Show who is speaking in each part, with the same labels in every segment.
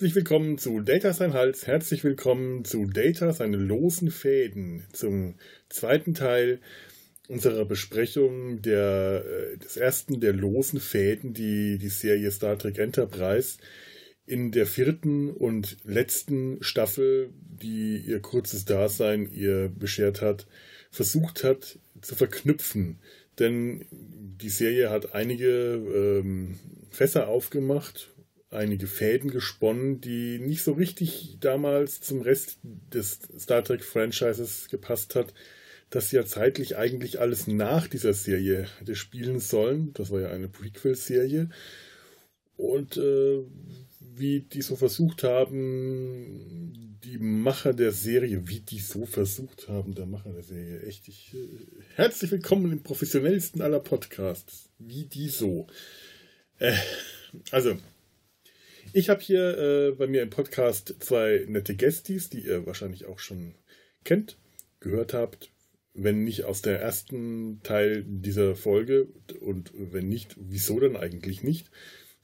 Speaker 1: herzlich willkommen zu Data sein Hals, herzlich willkommen zu Data seine losen Fäden, zum zweiten Teil unserer Besprechung der, äh, des ersten der losen Fäden, die die Serie Star Trek Enterprise in der vierten und letzten Staffel, die ihr kurzes Dasein ihr beschert hat, versucht hat zu verknüpfen. Denn die Serie hat einige ähm, Fässer aufgemacht, einige Fäden gesponnen, die nicht so richtig damals zum Rest des Star Trek-Franchises gepasst hat, dass ja zeitlich eigentlich alles nach dieser Serie hätte spielen sollen. Das war ja eine Prequel-Serie. Und äh, wie die so versucht haben, die Macher der Serie, wie die so versucht haben, der Macher der Serie, echt, ich, äh, herzlich willkommen im professionellsten aller Podcasts, wie die so. Äh, also, ich habe hier äh, bei mir im Podcast zwei nette Gästis, die ihr wahrscheinlich auch schon kennt, gehört habt, wenn nicht aus der ersten Teil dieser Folge und wenn nicht, wieso dann eigentlich nicht,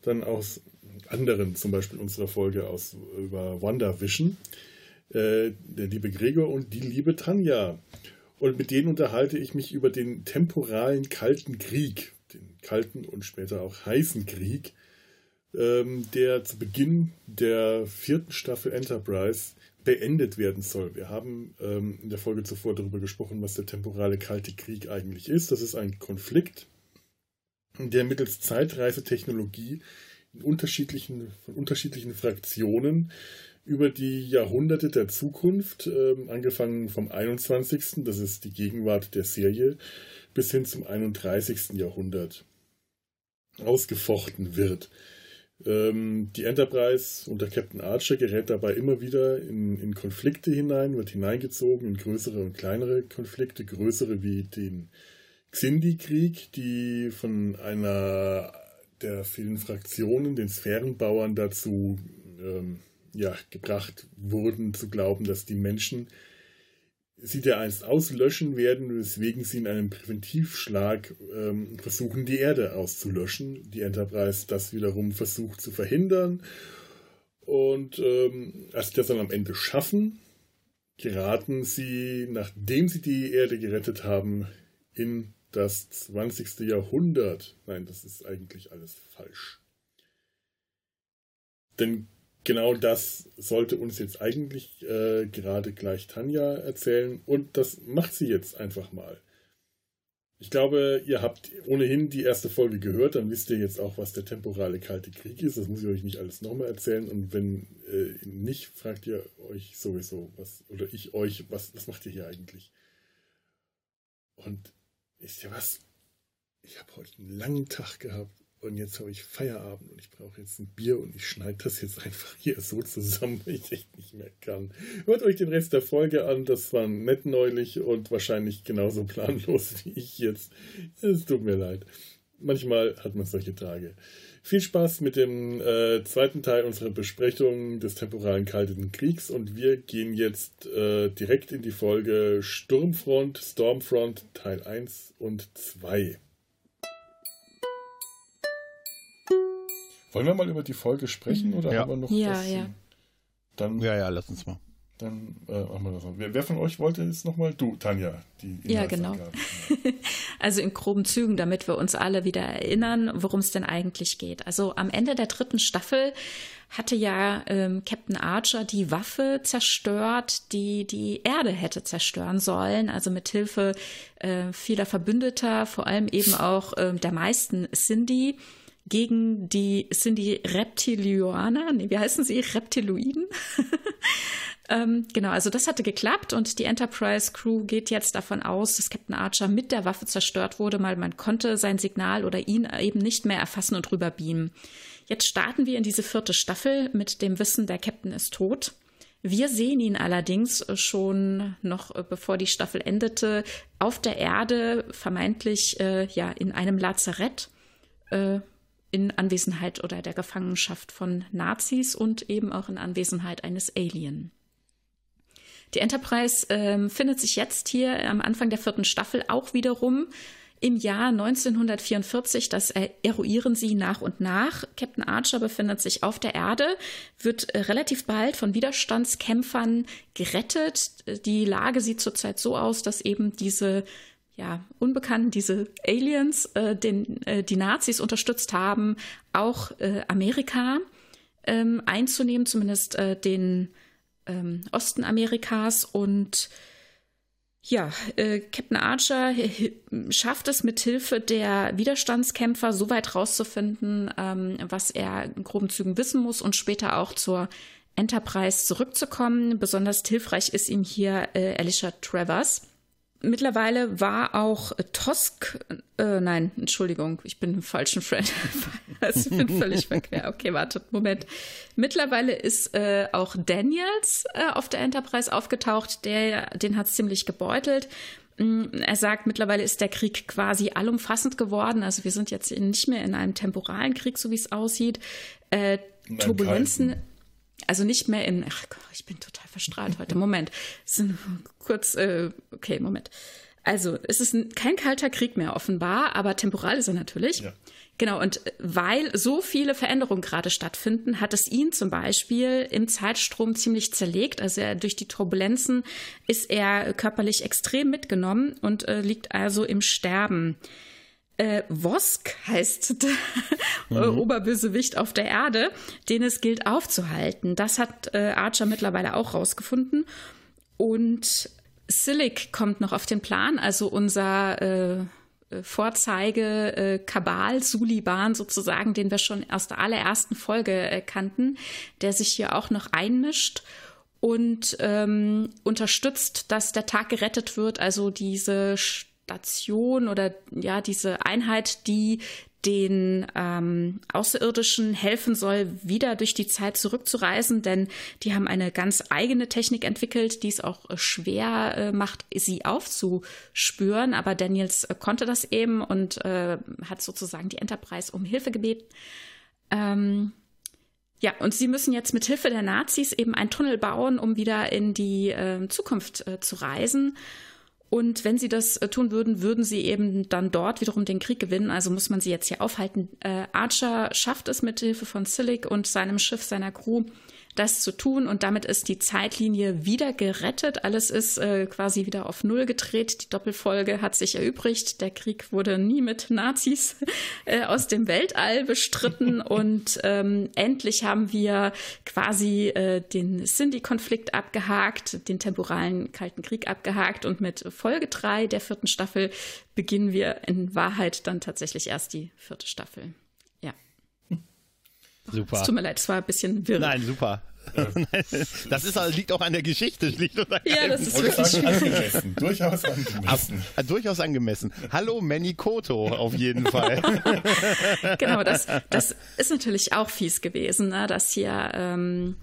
Speaker 1: dann aus anderen, zum Beispiel unserer Folge aus über WandaVision, äh, der liebe Gregor und die liebe Tanja. Und mit denen unterhalte ich mich über den temporalen Kalten Krieg, den kalten und später auch heißen Krieg, ähm, der zu Beginn der vierten Staffel Enterprise beendet werden soll. Wir haben ähm, in der Folge zuvor darüber gesprochen, was der temporale Kalte Krieg eigentlich ist. Das ist ein Konflikt, der mittels Zeitreisetechnologie in unterschiedlichen, von unterschiedlichen Fraktionen über die Jahrhunderte der Zukunft, ähm, angefangen vom 21., das ist die Gegenwart der Serie, bis hin zum 31. Jahrhundert ausgefochten wird. Ähm, die Enterprise unter Captain Archer gerät dabei immer wieder in, in Konflikte hinein, wird hineingezogen in größere und kleinere Konflikte, größere wie den Xindi-Krieg, die von einer der vielen Fraktionen, den Sphärenbauern, dazu ähm, ja, gebracht wurden, zu glauben, dass die Menschen sie dereinst auslöschen werden, weswegen sie in einem Präventivschlag ähm, versuchen, die Erde auszulöschen. Die Enterprise das wiederum versucht zu verhindern. Und ähm, als sie das dann am Ende schaffen, geraten sie, nachdem sie die Erde gerettet haben, in das 20. Jahrhundert. Nein, das ist eigentlich alles falsch. Denn genau das sollte uns jetzt eigentlich äh, gerade gleich Tanja erzählen und das macht sie jetzt einfach mal. Ich glaube, ihr habt ohnehin die erste Folge gehört, dann wisst ihr jetzt auch, was der temporale Kalte Krieg ist. Das muss ich euch nicht alles nochmal erzählen. Und wenn äh, nicht, fragt ihr euch sowieso, was, oder ich euch, was, was macht ihr hier eigentlich? Und wisst ihr was? Ich habe heute einen langen Tag gehabt und jetzt habe ich Feierabend und ich brauche jetzt ein Bier und ich schneide das jetzt einfach hier so zusammen, weil ich echt nicht mehr kann. Hört euch den Rest der Folge an, das war nett neulich und wahrscheinlich genauso planlos wie ich jetzt. Es tut mir leid. Manchmal hat man solche Tage. Viel Spaß mit dem äh, zweiten Teil unserer Besprechung des temporalen Kalten Kriegs und wir gehen jetzt äh, direkt in die Folge Sturmfront, Stormfront Teil 1 und 2. Wollen wir mal über die Folge sprechen oder
Speaker 2: ja.
Speaker 1: haben wir noch
Speaker 3: ja,
Speaker 1: was?
Speaker 3: Ja,
Speaker 1: Dann,
Speaker 2: ja, ja, lass uns mal.
Speaker 1: Dann äh, machen wir das mal. Wer, wer, von euch wollte jetzt nochmal? Du, Tanja. Die
Speaker 3: ja, genau. also in groben Zügen, damit wir uns alle wieder erinnern, worum es denn eigentlich geht. Also am Ende der dritten Staffel hatte ja ähm, Captain Archer die Waffe zerstört, die die Erde hätte zerstören sollen. Also mit Hilfe äh, vieler Verbündeter, vor allem eben auch äh, der meisten Cindy gegen die, sind die Reptilianer, nee, wie heißen sie? Reptiloiden? ähm, genau, also das hatte geklappt und die Enterprise Crew geht jetzt davon aus, dass Captain Archer mit der Waffe zerstört wurde, weil man konnte sein Signal oder ihn eben nicht mehr erfassen und rüber beamen. Jetzt starten wir in diese vierte Staffel mit dem Wissen, der Captain ist tot. Wir sehen ihn allerdings schon noch bevor die Staffel endete auf der Erde, vermeintlich äh, ja in einem Lazarett. Äh, in Anwesenheit oder der Gefangenschaft von Nazis und eben auch in Anwesenheit eines Alien. Die Enterprise äh, findet sich jetzt hier am Anfang der vierten Staffel auch wiederum im Jahr 1944. Das eruieren sie nach und nach. Captain Archer befindet sich auf der Erde, wird äh, relativ bald von Widerstandskämpfern gerettet. Die Lage sieht zurzeit so aus, dass eben diese ja, Unbekannten, diese Aliens, äh, den, äh, die Nazis unterstützt haben, auch äh, Amerika ähm, einzunehmen, zumindest äh, den ähm, Osten Amerikas und ja, äh, Captain Archer schafft es mit Hilfe der Widerstandskämpfer so weit rauszufinden, ähm, was er in groben Zügen wissen muss und später auch zur Enterprise zurückzukommen. Besonders hilfreich ist ihm hier äh, Alicia Travers Mittlerweile war auch Tosk, äh, nein, Entschuldigung, ich bin im falschen Friend. ich bin völlig verquer. Okay, wartet, Moment. Mittlerweile ist äh, auch Daniels äh, auf der Enterprise aufgetaucht. Der, den hat es ziemlich gebeutelt. Mm, er sagt, mittlerweile ist der Krieg quasi allumfassend geworden. Also wir sind jetzt nicht mehr in einem temporalen Krieg, so wie es aussieht. Äh, Turbulenzen also nicht mehr in, ach Gott, ich bin total verstrahlt heute. Moment, kurz, äh, okay, Moment. Also es ist ein, kein kalter Krieg mehr offenbar, aber temporal ist er natürlich. Ja. Genau, und weil so viele Veränderungen gerade stattfinden, hat es ihn zum Beispiel im Zeitstrom ziemlich zerlegt. Also er, durch die Turbulenzen ist er körperlich extrem mitgenommen und äh, liegt also im Sterben. Äh, Wosk heißt der mhm. Oberbösewicht auf der Erde, den es gilt aufzuhalten. Das hat äh, Archer mittlerweile auch rausgefunden. Und Silic kommt noch auf den Plan, also unser äh, Vorzeige äh, Kabal, Suliban sozusagen, den wir schon aus der allerersten Folge äh, kannten, der sich hier auch noch einmischt und ähm, unterstützt, dass der Tag gerettet wird. Also diese Station oder ja, diese Einheit, die den ähm, Außerirdischen helfen soll, wieder durch die Zeit zurückzureisen, denn die haben eine ganz eigene Technik entwickelt, die es auch äh, schwer äh, macht, sie aufzuspüren. Aber Daniels äh, konnte das eben und äh, hat sozusagen die Enterprise um Hilfe gebeten. Ähm, ja, und sie müssen jetzt mit Hilfe der Nazis eben einen Tunnel bauen, um wieder in die äh, Zukunft äh, zu reisen. Und wenn sie das äh, tun würden, würden sie eben dann dort wiederum den Krieg gewinnen. Also muss man sie jetzt hier aufhalten. Äh, Archer schafft es mit Hilfe von Silic und seinem Schiff, seiner Crew, das zu tun und damit ist die Zeitlinie wieder gerettet. Alles ist äh, quasi wieder auf Null gedreht. Die Doppelfolge hat sich erübrigt. Der Krieg wurde nie mit Nazis äh, aus dem Weltall bestritten und ähm, endlich haben wir quasi äh, den Cindy-Konflikt abgehakt, den temporalen Kalten Krieg abgehakt und mit Folge 3 der vierten Staffel beginnen wir in Wahrheit dann tatsächlich erst die vierte Staffel.
Speaker 2: Super.
Speaker 3: Es tut mir leid, es war ein bisschen wirr.
Speaker 2: Nein, super. das ist, liegt auch an der Geschichte, schlicht und
Speaker 3: Ja, das ist wirklich
Speaker 1: sagen, angemessen. Durchaus angemessen.
Speaker 2: Ab, äh, durchaus angemessen. Hallo Manny Koto, auf jeden Fall.
Speaker 3: genau, das, das ist natürlich auch fies gewesen, ne, dass hier ähm,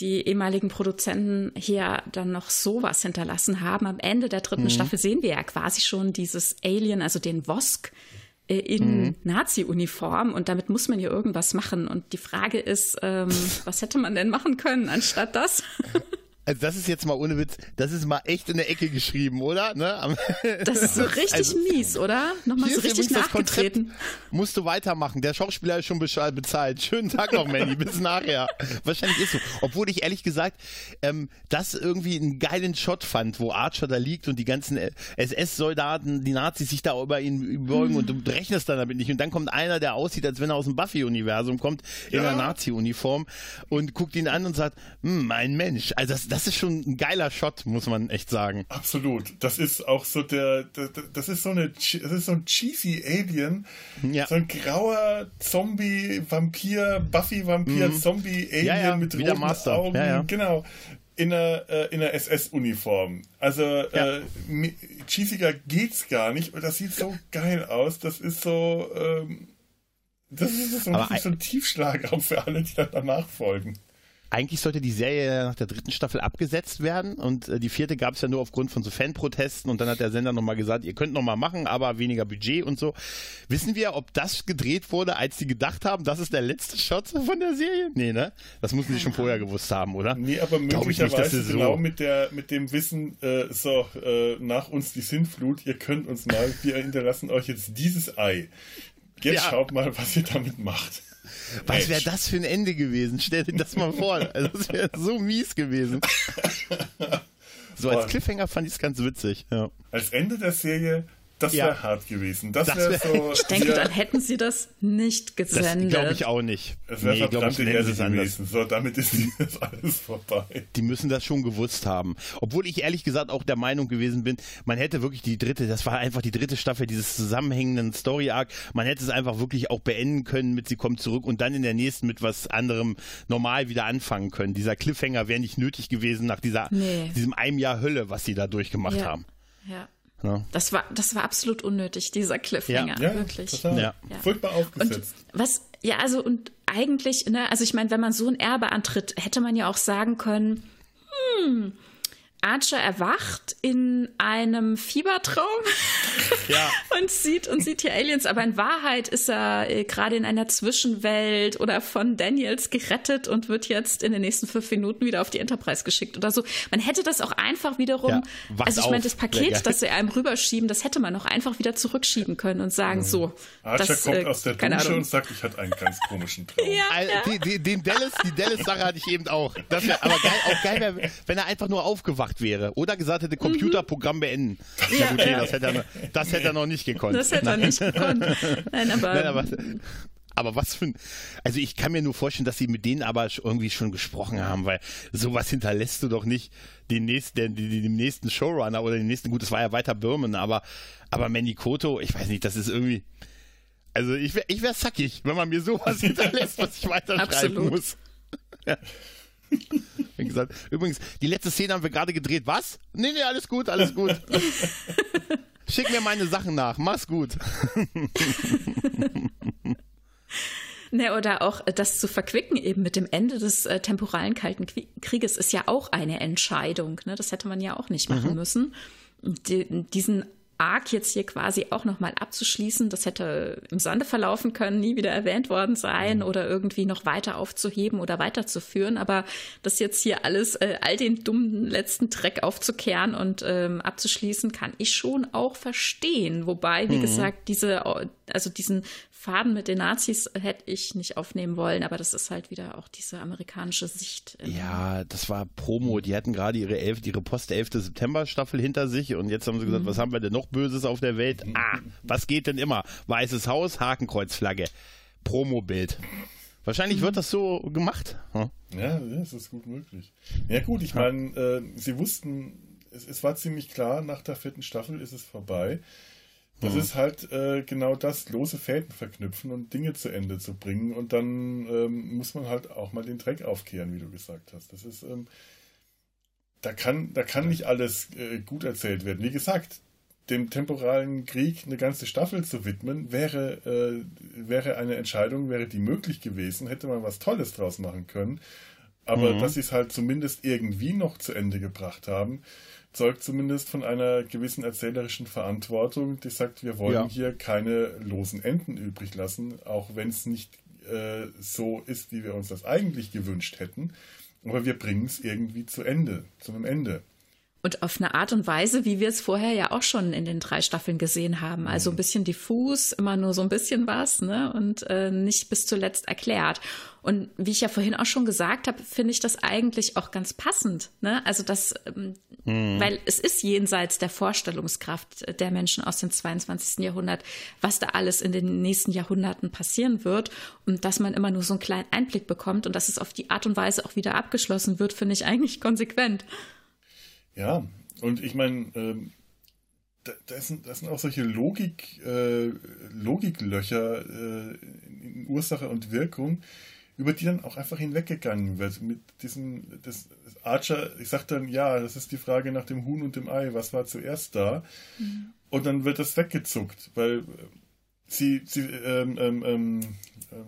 Speaker 3: die ehemaligen Produzenten hier dann noch sowas hinterlassen haben. Am Ende der dritten mhm. Staffel sehen wir ja quasi schon dieses Alien, also den Vosk, äh, in mhm. Nazi-Uniform und damit muss man ja irgendwas machen. Und die Frage ist, ähm, was hätte man denn machen können anstatt das?
Speaker 2: Also das ist jetzt mal ohne Witz, das ist mal echt in der Ecke geschrieben, oder? Ne?
Speaker 3: Das ist so richtig also, mies, oder? Nochmal so richtig nachgetreten.
Speaker 2: musst du weitermachen. Der Schauspieler ist schon bezahlt. Schönen Tag noch, Manny. Bis nachher. Wahrscheinlich ist so. Obwohl ich ehrlich gesagt ähm, das irgendwie einen geilen Shot fand, wo Archer da liegt und die ganzen SS-Soldaten, die Nazis sich da über ihn beugen mhm. und du rechnest dann damit nicht. Und dann kommt einer, der aussieht, als wenn er aus dem Buffy-Universum kommt, in ja. einer Nazi-Uniform und guckt ihn an und sagt, hm, ein Mensch. Also das, das ist schon ein geiler Shot, muss man echt sagen.
Speaker 1: Absolut. Das ist auch so der, der das ist so eine, das ist so ein cheesy Alien. Ja. So ein grauer Zombie, Vampir, Buffy-Vampir, mhm. Zombie-Alien ja, ja. mit roten. Augen. Ja, genau. In einer, äh, in einer SS-Uniform. Also, äh, cheesiger geht's gar nicht. Und das sieht so geil aus. Das ist so, ähm, das ist so, ein, so ein Tiefschlag auch für alle, die dann danach folgen.
Speaker 2: Eigentlich sollte die Serie nach der dritten Staffel abgesetzt werden und äh, die vierte gab es ja nur aufgrund von so Fanprotesten und dann hat der Sender nochmal gesagt, ihr könnt nochmal machen, aber weniger Budget und so. Wissen wir, ob das gedreht wurde, als sie gedacht haben, das ist der letzte Shot von der Serie? Nee, ne? Das mussten sie schon vorher gewusst haben, oder?
Speaker 1: Nee, aber möglicherweise nicht, genau so mit, der, mit dem Wissen, äh, so, äh, nach uns die Sintflut, ihr könnt uns mal, wir hinterlassen euch jetzt dieses Ei. Jetzt ja. schaut mal, was ihr damit macht.
Speaker 2: Was wäre das für ein Ende gewesen? Stell dir das mal vor. Also, das wäre so mies gewesen. So als Cliffhanger fand ich es ganz witzig. Ja.
Speaker 1: Als Ende der Serie das wäre ja. hart gewesen. Das, das wär
Speaker 3: so. Ich denke, dann hätten sie das nicht gesendet.
Speaker 2: Das glaube ich auch nicht.
Speaker 1: Es wäre nee, verdammte Erde gewesen. So, damit ist das alles vorbei.
Speaker 2: Die müssen das schon gewusst haben. Obwohl ich ehrlich gesagt auch der Meinung gewesen bin, man hätte wirklich die dritte, das war einfach die dritte Staffel dieses zusammenhängenden Story-Arc, man hätte es einfach wirklich auch beenden können mit Sie kommt zurück und dann in der nächsten mit was anderem normal wieder anfangen können. Dieser Cliffhanger wäre nicht nötig gewesen nach dieser, nee. diesem einem Jahr Hölle, was sie da durchgemacht
Speaker 3: ja.
Speaker 2: haben.
Speaker 3: Ja. Ja. Das war, das war absolut unnötig, dieser Cliffhanger, ja. wirklich. Total.
Speaker 1: Ja. Furchtbar aufgesetzt.
Speaker 3: Und was, ja, also und eigentlich, ne, also ich meine, wenn man so ein Erbe antritt, hätte man ja auch sagen können, hm, Archer erwacht in einem Fiebertraum ja. und sieht und sieht hier Aliens, aber in Wahrheit ist er äh, gerade in einer Zwischenwelt oder von Daniels gerettet und wird jetzt in den nächsten fünf Minuten wieder auf die Enterprise geschickt oder so. Man hätte das auch einfach wiederum, ja, also ich meine, das Paket, das sie einem rüberschieben, das hätte man auch einfach wieder zurückschieben können und sagen, mhm. so.
Speaker 1: Archer das, kommt äh, aus der Dusche und sagt, ich hatte einen ganz komischen Traum. ja,
Speaker 2: die, die, den Dallas, die Dallas-Sache hatte ich eben auch. Das wär, aber geil, auch geil wäre, wenn er einfach nur aufgewacht gemacht wäre oder gesagt hätte, Computerprogramm beenden. Ja, gut, ja. Das, hätte er, das hätte er noch nicht gekonnt.
Speaker 3: Das hätte er nicht gekonnt. Nein, aber, Nein, aber
Speaker 2: aber was für ein, also ich kann mir nur vorstellen, dass sie mit denen aber irgendwie schon gesprochen haben, weil sowas hinterlässt du doch nicht den nächsten, den, den, den nächsten Showrunner oder den nächsten, gut, das war ja weiter Birman, aber, aber Manny Koto, ich weiß nicht, das ist irgendwie, also ich wäre ich wär sackig, wenn man mir sowas hinterlässt, was ich weiterschreiben muss. Ja. Wie gesagt, übrigens, die letzte Szene haben wir gerade gedreht. Was? Nee, nee, alles gut, alles gut. Schick mir meine Sachen nach. Mach's gut.
Speaker 3: Ne, oder auch das zu verquicken eben mit dem Ende des äh, temporalen Kalten Krieges ist ja auch eine Entscheidung. Ne? Das hätte man ja auch nicht machen mhm. müssen. Die, diesen Arc jetzt hier quasi auch nochmal abzuschließen. Das hätte im Sande verlaufen können, nie wieder erwähnt worden sein mhm. oder irgendwie noch weiter aufzuheben oder weiterzuführen. Aber das jetzt hier alles, äh, all den dummen letzten Dreck aufzukehren und ähm, abzuschließen, kann ich schon auch verstehen. Wobei, wie mhm. gesagt, diese, also diesen Faden mit den Nazis hätte ich nicht aufnehmen wollen, aber das ist halt wieder auch diese amerikanische Sicht.
Speaker 2: Ja, das war Promo. Die hatten gerade ihre, elf, ihre Post-11. September-Staffel hinter sich und jetzt haben sie gesagt, mhm. was haben wir denn noch Böses auf der Welt? Ah, was geht denn immer? Weißes Haus, Hakenkreuzflagge, Promo-Bild. Wahrscheinlich mhm. wird das so gemacht.
Speaker 1: Hm? Ja, das ist gut möglich. Ja gut, ich meine, äh, sie wussten, es, es war ziemlich klar, nach der vierten Staffel ist es vorbei. Das mhm. ist halt äh, genau das, lose Fäden verknüpfen und Dinge zu Ende zu bringen. Und dann ähm, muss man halt auch mal den Dreck aufkehren, wie du gesagt hast. Das ist, ähm, da kann, da kann nicht alles äh, gut erzählt werden. Wie gesagt, dem temporalen Krieg eine ganze Staffel zu widmen, wäre, äh, wäre eine Entscheidung, wäre die möglich gewesen, hätte man was Tolles draus machen können. Aber mhm. dass sie es halt zumindest irgendwie noch zu Ende gebracht haben, zeugt zumindest von einer gewissen erzählerischen Verantwortung, die sagt, wir wollen ja. hier keine losen Enden übrig lassen, auch wenn es nicht äh, so ist, wie wir uns das eigentlich gewünscht hätten. Aber wir bringen es irgendwie zu Ende, zu einem Ende.
Speaker 3: Und auf eine Art und Weise, wie wir es vorher ja auch schon in den drei Staffeln gesehen haben. Also ein mhm. bisschen diffus, immer nur so ein bisschen was, ne? Und äh, nicht bis zuletzt erklärt. Und wie ich ja vorhin auch schon gesagt habe, finde ich das eigentlich auch ganz passend. Ne? Also das, ähm, mhm. weil es ist jenseits der Vorstellungskraft der Menschen aus dem 22. Jahrhundert, was da alles in den nächsten Jahrhunderten passieren wird und dass man immer nur so einen kleinen Einblick bekommt und dass es auf die Art und Weise auch wieder abgeschlossen wird, finde ich eigentlich konsequent.
Speaker 1: Ja, und ich meine, ähm, das, sind, das sind auch solche Logik, äh, Logiklöcher äh, in Ursache und Wirkung, über die dann auch einfach hinweggegangen wird. Mit diesem, das, Archer, ich sag dann, ja, das ist die Frage nach dem Huhn und dem Ei, was war zuerst da? Mhm. Und dann wird das weggezuckt, weil sie, sie ähm, ähm, ähm,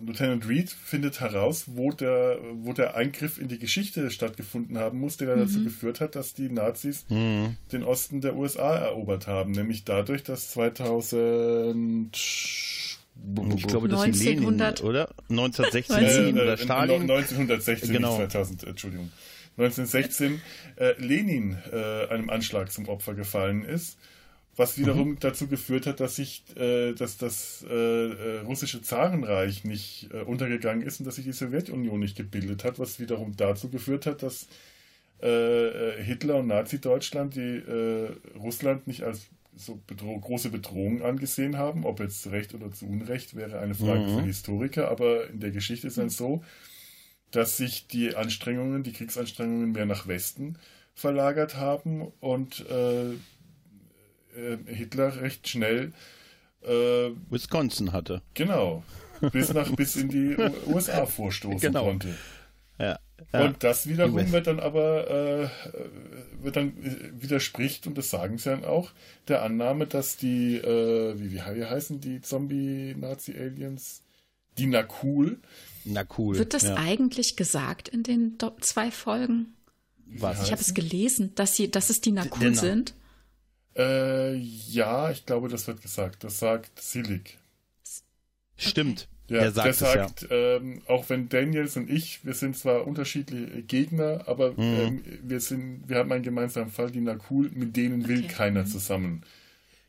Speaker 1: Lieutenant Reed findet heraus, wo der, wo der Eingriff in die Geschichte stattgefunden haben muss, der mhm. dazu geführt hat, dass die Nazis mhm. den Osten der USA erobert haben. Nämlich dadurch, dass 2000
Speaker 2: ich glaube, das 1900, Lenin, oder? 1916 Lenin äh, oder Stalin?
Speaker 1: 1916, genau. 2000, Entschuldigung. 1916 äh, Lenin äh, einem Anschlag zum Opfer gefallen ist was wiederum mhm. dazu geführt hat, dass sich, äh, dass das äh, äh, russische Zarenreich nicht äh, untergegangen ist und dass sich die Sowjetunion nicht gebildet hat, was wiederum dazu geführt hat, dass äh, äh, Hitler und Nazi-Deutschland die Russland nicht als so bedro große Bedrohung angesehen haben. Ob jetzt zu Recht oder zu Unrecht wäre eine Frage mhm. für Historiker, aber in der Geschichte ist es so, dass sich die Anstrengungen, die Kriegsanstrengungen mehr nach Westen verlagert haben und Hitler recht schnell
Speaker 2: äh, Wisconsin hatte.
Speaker 1: Genau. Bis nach bis in die USA vorstoßen genau. konnte. Ja, ja. Und das wiederum wird dann aber äh, wird dann äh, widerspricht, und das sagen sie dann auch, der Annahme, dass die, äh, wie, wie, heißen die Zombie-Nazi-Aliens? Die Nakul.
Speaker 2: Nakul.
Speaker 3: Wird das ja. eigentlich gesagt in den zwei Folgen? Was? Ich habe es gelesen, dass sie, dass es die Nakul sind.
Speaker 1: Äh, ja, ich glaube, das wird gesagt. Das sagt Silik.
Speaker 2: Stimmt.
Speaker 1: Ja, der sagt, der sagt ja. ähm, auch wenn Daniels und ich, wir sind zwar unterschiedliche Gegner, aber mhm. ähm, wir sind, wir haben einen gemeinsamen Fall, die Nakul, mit denen will okay. keiner mhm. zusammen.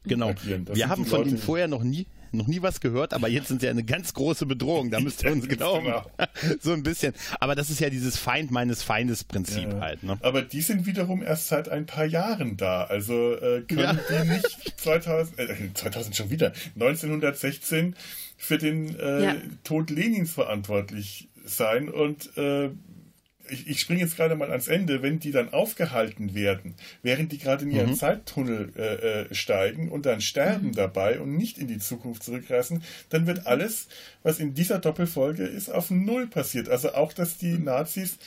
Speaker 2: Genau. Wir haben von ihnen vorher noch nie noch nie was gehört, aber jetzt sind sie eine ganz große Bedrohung, da müsst ihr uns glauben. Genau. so ein bisschen. Aber das ist ja dieses Feind meines Feindes Prinzip ja. halt. Ne?
Speaker 1: Aber die sind wiederum erst seit ein paar Jahren da. Also äh, können ja. die nicht 2000, äh, 2000 schon wieder, 1916 für den äh, ja. Tod Lenins verantwortlich sein und äh, ich, ich springe jetzt gerade mal ans Ende, wenn die dann aufgehalten werden, während die gerade in ihren mhm. Zeittunnel äh, äh, steigen und dann sterben mhm. dabei und nicht in die Zukunft zurückreisen, dann wird alles, was in dieser Doppelfolge ist, auf Null passiert. Also auch, dass die Nazis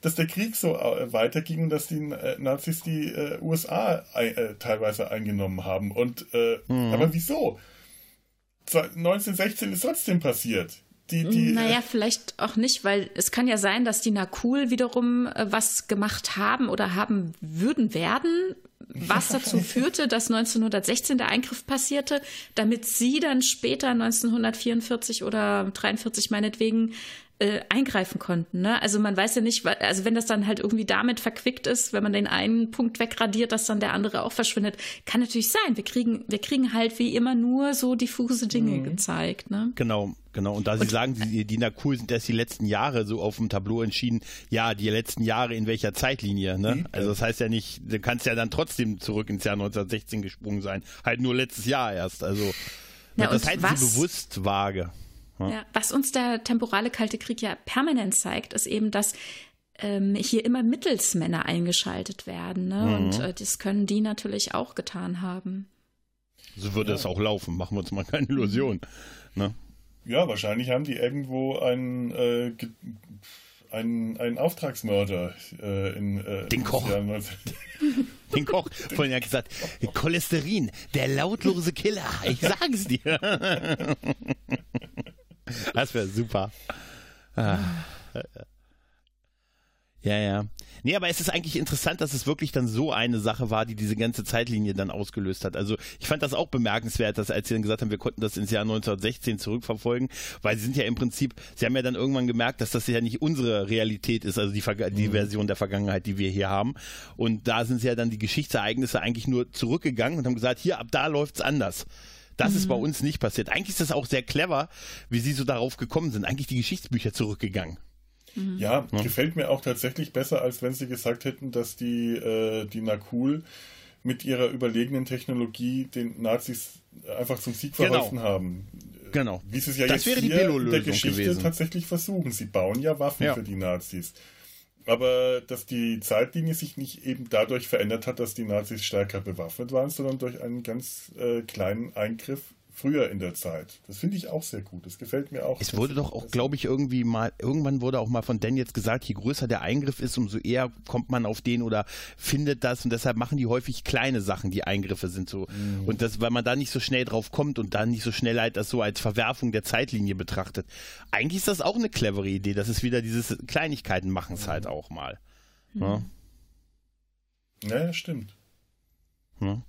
Speaker 1: dass der Krieg so äh, weiterging und dass die äh, Nazis die äh, USA äh, teilweise eingenommen haben. Und äh, mhm. aber wieso? 1916 ist trotzdem passiert.
Speaker 3: Die, die, naja, äh, vielleicht auch nicht, weil es kann ja sein, dass die Nakul wiederum äh, was gemacht haben oder haben würden werden, was dazu führte, dass 1916 der Eingriff passierte, damit sie dann später 1944 oder 43 meinetwegen äh, eingreifen konnten. Ne? Also man weiß ja nicht, also wenn das dann halt irgendwie damit verquickt ist, wenn man den einen Punkt wegradiert, dass dann der andere auch verschwindet, kann natürlich sein. Wir kriegen, wir kriegen halt wie immer nur so diffuse Dinge mhm. gezeigt. Ne?
Speaker 2: Genau, genau. Und da Sie und, sagen, die, die Nakul sind erst die letzten Jahre so auf dem Tableau entschieden, ja, die letzten Jahre in welcher Zeitlinie. Ne? Mhm. Also das heißt ja nicht, du kannst ja dann trotzdem zurück ins Jahr 1916 gesprungen sein. Halt nur letztes Jahr erst. Also ja, das heißt sie bewusst vage.
Speaker 3: Ja. was uns der temporale Kalte Krieg ja permanent zeigt, ist eben, dass ähm, hier immer Mittelsmänner eingeschaltet werden. Ne? Mhm. Und äh, das können die natürlich auch getan haben.
Speaker 2: So würde ja. es auch laufen, machen wir uns mal keine Illusion. Ne?
Speaker 1: Ja, wahrscheinlich haben die irgendwo einen, äh, einen, einen Auftragsmörder äh, in
Speaker 2: äh, Den Koch. Den Koch. Vorhin ja gesagt, Cholesterin, der lautlose Killer. Ich sag's dir. Das wäre super. Ah. Ja, ja. Nee, aber es ist eigentlich interessant, dass es wirklich dann so eine Sache war, die diese ganze Zeitlinie dann ausgelöst hat. Also ich fand das auch bemerkenswert, dass als sie dann gesagt haben, wir konnten das ins Jahr 1916 zurückverfolgen, weil sie sind ja im Prinzip, sie haben ja dann irgendwann gemerkt, dass das ja nicht unsere Realität ist, also die, die mhm. Version der Vergangenheit, die wir hier haben. Und da sind sie ja dann die Geschichtsereignisse eigentlich nur zurückgegangen und haben gesagt, hier, ab da läuft's anders. Das mhm. ist bei mhm. uns nicht passiert. Eigentlich ist das auch sehr clever, wie sie so darauf gekommen sind. Eigentlich die Geschichtsbücher zurückgegangen.
Speaker 1: Mhm. Ja, ja, gefällt mir auch tatsächlich besser, als wenn sie gesagt hätten, dass die, äh, die Nakul mit ihrer überlegenen Technologie den Nazis einfach zum Sieg genau. verholfen genau. haben.
Speaker 2: Genau.
Speaker 1: Wie sie es ja das jetzt hier in der Geschichte gewesen. tatsächlich versuchen. Sie bauen ja Waffen ja. für die Nazis. Aber dass die Zeitlinie sich nicht eben dadurch verändert hat, dass die Nazis stärker bewaffnet waren, sondern durch einen ganz äh, kleinen Eingriff früher in der Zeit. Das finde ich auch sehr gut. Das gefällt mir auch.
Speaker 2: Es wurde doch auch, glaube ich, irgendwie mal, irgendwann wurde auch mal von Dan jetzt gesagt, je größer der Eingriff ist, umso eher kommt man auf den oder findet das und deshalb machen die häufig kleine Sachen, die Eingriffe sind so. Mhm. Und das, weil man da nicht so schnell drauf kommt und dann nicht so schnell halt das so als Verwerfung der Zeitlinie betrachtet. Eigentlich ist das auch eine clevere Idee. Das ist wieder dieses Kleinigkeiten machen es halt mhm. halt auch mal. Mhm.
Speaker 1: Ja? ja, stimmt.
Speaker 2: Ja.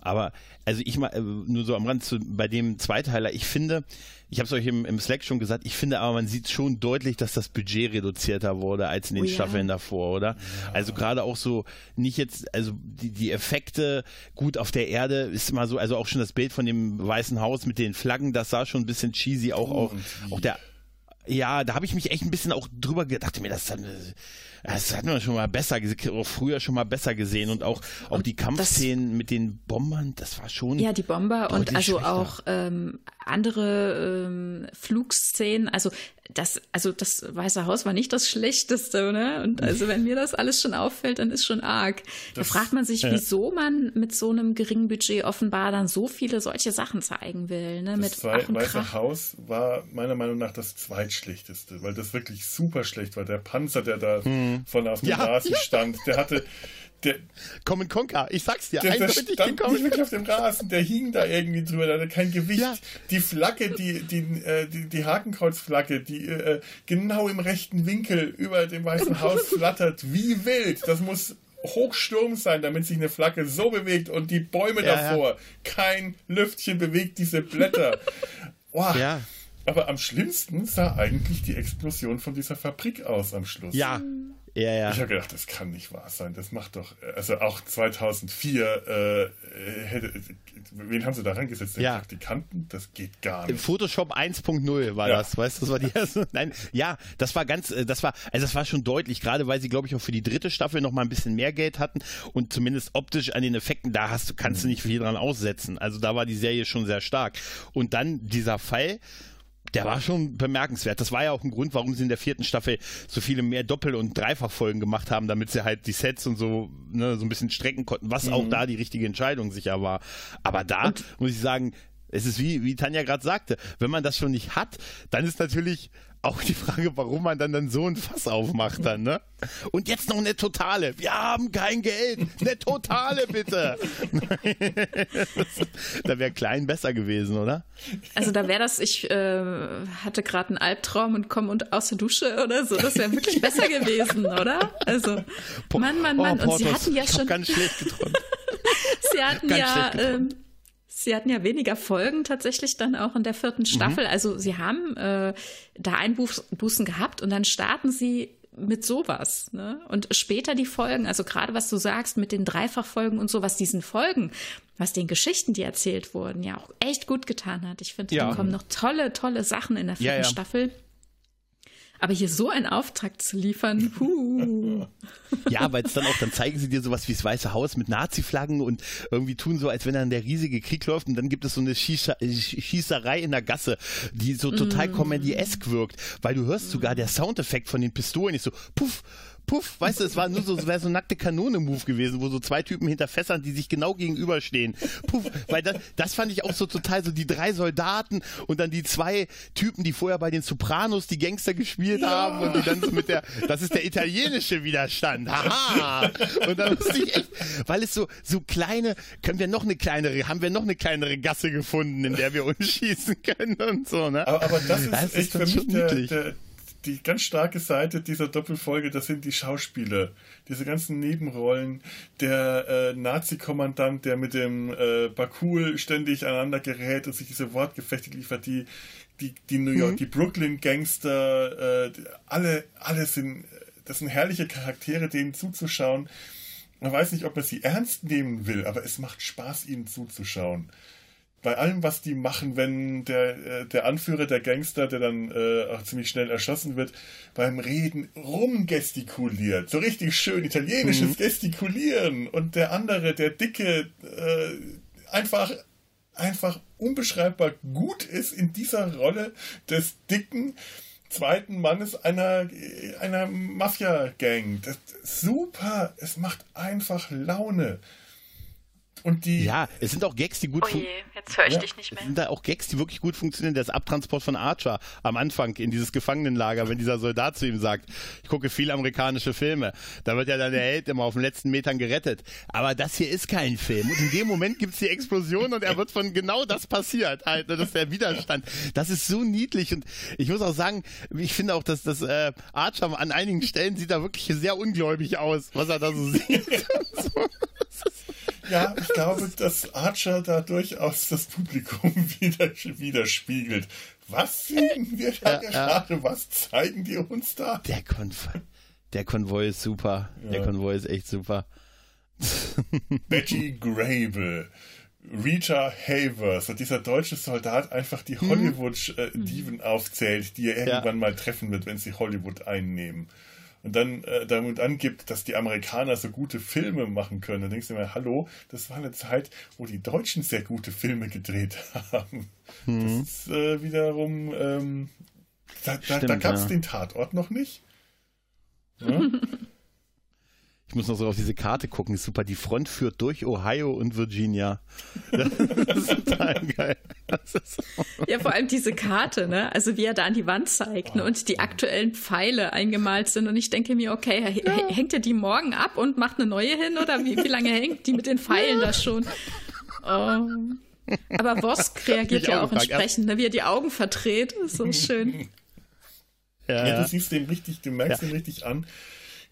Speaker 2: Aber, also ich mal, äh, nur so am Rand zu, bei dem Zweiteiler, ich finde, ich habe es euch im, im, Slack schon gesagt, ich finde aber, man sieht schon deutlich, dass das Budget reduzierter wurde als in den oh, Staffeln ja. davor, oder? Ja. Also gerade auch so, nicht jetzt, also die, die Effekte, gut, auf der Erde ist immer so, also auch schon das Bild von dem Weißen Haus mit den Flaggen, das sah schon ein bisschen cheesy, auch, auch, auch der, ja, da habe ich mich echt ein bisschen auch drüber gedacht, mir das, das hat man schon mal besser gesehen, früher schon mal besser gesehen und auch, auch und die Kampfszenen mit den Bombern, das war schon.
Speaker 3: Ja, die Bomber und also schlechter. auch ähm, andere ähm, Flugszenen, also das, also das Weiße Haus war nicht das Schlechteste, ne? Und also wenn mir das alles schon auffällt, dann ist schon arg. Das, da fragt man sich, ja. wieso man mit so einem geringen Budget offenbar dann so viele solche Sachen zeigen will, ne?
Speaker 1: Das mit zwei, Weiße Haus war meiner Meinung nach das zweitschlechteste, weil das wirklich super schlecht war. Der Panzer, der da hm. Von auf dem ja, Rasen ja. stand, der hatte, der,
Speaker 2: Common Conquer, ich sag's dir,
Speaker 1: der, der stand nicht wirklich auf dem Rasen, der hing da irgendwie drüber, der hatte kein Gewicht. Ja. Die Flagge, die, die, äh, die, die Hakenkreuzflagge, die äh, genau im rechten Winkel über dem Weißen Haus flattert, wie wild. Das muss Hochsturm sein, damit sich eine Flagge so bewegt und die Bäume ja, davor, ja. kein Lüftchen bewegt diese Blätter. Wow. Ja. Aber am schlimmsten sah eigentlich die Explosion von dieser Fabrik aus am Schluss.
Speaker 2: Ja, ja, ja.
Speaker 1: Ich habe gedacht, das kann nicht wahr sein. Das macht doch, also auch 2004, äh, hätte, wen haben sie da reingesetzt? Den
Speaker 2: ja.
Speaker 1: Praktikanten? Das geht gar nicht.
Speaker 2: Photoshop 1.0 war ja. das, weißt du, das war die erste. Nein, ja, das war ganz, äh, das war, also das war schon deutlich, gerade weil sie, glaube ich, auch für die dritte Staffel noch mal ein bisschen mehr Geld hatten und zumindest optisch an den Effekten, da hast kannst du nicht viel dran aussetzen. Also da war die Serie schon sehr stark. Und dann dieser Fall, der war schon bemerkenswert. Das war ja auch ein Grund, warum sie in der vierten Staffel so viele mehr Doppel- und Dreifachfolgen gemacht haben, damit sie halt die Sets und so, ne, so ein bisschen strecken konnten, was mhm. auch da die richtige Entscheidung sicher war. Aber da und muss ich sagen, es ist wie, wie Tanja gerade sagte, wenn man das schon nicht hat, dann ist natürlich auch die Frage, warum man dann, dann so ein Fass aufmacht dann, ne? Und jetzt noch eine totale. Wir haben kein Geld. Eine totale, bitte. da wäre klein besser gewesen, oder?
Speaker 3: Also da wäre das, ich äh, hatte gerade einen Albtraum und komme aus der Dusche oder so. Das wäre wirklich besser gewesen, oder? Also, Mann, Mann, Mann.
Speaker 2: Oh, und sie hatten ja schon. ganz schlecht geträumt.
Speaker 3: sie hatten ganz ja. Sie hatten ja weniger Folgen tatsächlich dann auch in der vierten mhm. Staffel. Mhm. Also sie haben äh, da Einbußen gehabt und dann starten sie mit sowas. Ne? Und später die Folgen, also gerade was du sagst mit den Dreifachfolgen und so, was diesen Folgen, was den Geschichten, die erzählt wurden, ja auch echt gut getan hat. Ich finde, ja. da kommen noch tolle, tolle Sachen in der vierten ja, ja. Staffel. Aber hier so einen Auftrag zu liefern, huh.
Speaker 2: Ja, weil es dann auch, dann zeigen sie dir sowas wie das Weiße Haus mit Nazi-Flaggen und irgendwie tun so, als wenn dann der riesige Krieg läuft und dann gibt es so eine Schießer Schießerei in der Gasse, die so total mm. comedy-esque wirkt, weil du hörst sogar der Soundeffekt von den Pistolen ist so, puff, puff, weißt du, es war nur so, es wäre so ein nackte Kanone-Move gewesen, wo so zwei Typen hinter Fässern, die sich genau gegenüberstehen. Puff, weil das, das fand ich auch so total so die drei Soldaten und dann die zwei Typen, die vorher bei den Sopranos die Gangster gespielt ja. haben und die dann so mit der, das ist der italienische Widerstand. Haha! Und dann musste ich echt, weil es so, so kleine, können wir noch eine kleinere, haben wir noch eine kleinere Gasse gefunden, in der wir uns schießen können und so, ne?
Speaker 1: Aber, aber das ist, das ist echt für mich der, der, die ganz starke Seite dieser Doppelfolge, das sind die Schauspieler. Diese ganzen Nebenrollen. Der äh, Nazi-Kommandant, der mit dem äh, Bakul ständig aneinander gerät und sich diese Wortgefechte liefert, die, die, die New York, mhm. die Brooklyn-Gangster, äh, alle, alle sind, das sind herrliche Charaktere, denen zuzuschauen. Man weiß nicht, ob man sie ernst nehmen will, aber es macht Spaß, ihnen zuzuschauen bei allem, was die machen, wenn der, äh, der Anführer der Gangster, der dann äh, auch ziemlich schnell erschossen wird, beim Reden rumgestikuliert. So richtig schön italienisches mhm. Gestikulieren. Und der andere, der Dicke, äh, einfach, einfach unbeschreibbar gut ist in dieser Rolle des dicken zweiten Mannes einer, einer Mafia-Gang. Super, es macht einfach Laune Und die.
Speaker 2: Ja, es sind auch Gags, die gut
Speaker 3: Oh je, jetzt höre ich
Speaker 1: Ja.
Speaker 3: dich nicht
Speaker 2: Es
Speaker 3: mehr.
Speaker 2: sind da auch Gags, die wirklich gut funktionieren. Das Abtransport von Archer am Anfang in dieses Gefangenenlager, wenn dieser Soldat zu ihm sagt, ich gucke viele amerikanische Filme. Da wird ja dann der Held immer auf den letzten Metern gerettet. Aber das hier ist kein Film. Und in dem Moment gibt's die Explosion und er wird von genau das passiert. Halt, das ist der Widerstand. Das ist so niedlich. Und ich muss auch sagen, ich finde auch, dass das äh, Archer an einigen Stellen sieht da wirklich sehr ungläubig aus, was er da so sieht.
Speaker 1: Ja, ich glaube, dass Archer da durchaus das Publikum wieder, widerspiegelt. Was sehen wir da
Speaker 2: Ja, ja.
Speaker 1: gerade? Was zeigen die uns da?
Speaker 2: Der Konvoi, der Konvoi ist super. Der
Speaker 1: Ja.
Speaker 2: Konvoi ist echt super.
Speaker 1: Betty Grable, Rita Havers und dieser deutsche Soldat einfach die Hollywood-Diven aufzählt, die er irgendwann mal treffen wird, wenn sie Hollywood einnehmen. Und dann äh, damit angibt, dass die Amerikaner so gute Filme machen können. Dann denkst du mir, hallo, das war eine Zeit, wo die Deutschen sehr gute Filme gedreht haben. Das ist äh, wiederum, ähm, da, da, da gab es
Speaker 2: ja.
Speaker 1: den Tatort noch nicht. Ja?
Speaker 2: Ich muss noch so auf diese Karte gucken, ist super. Die Front führt durch Ohio und Virginia. Das ist total geil. Das ist
Speaker 3: Ja, vor allem diese Karte, ne? Also wie er da an die Wand zeigt ne? und die aktuellen Pfeile eingemalt sind. Und ich denke mir, okay, hängt er die morgen ab und macht eine neue hin oder wie, wie lange hängt die mit den Pfeilen da schon? Oh. Aber Wosk reagiert ja
Speaker 2: auch gefragt.
Speaker 3: entsprechend, ne? wie er die Augen verdreht. Ist so schön.
Speaker 2: ja,
Speaker 1: Ja, du siehst dem richtig, du merkst
Speaker 2: Ja.
Speaker 1: ihm richtig an,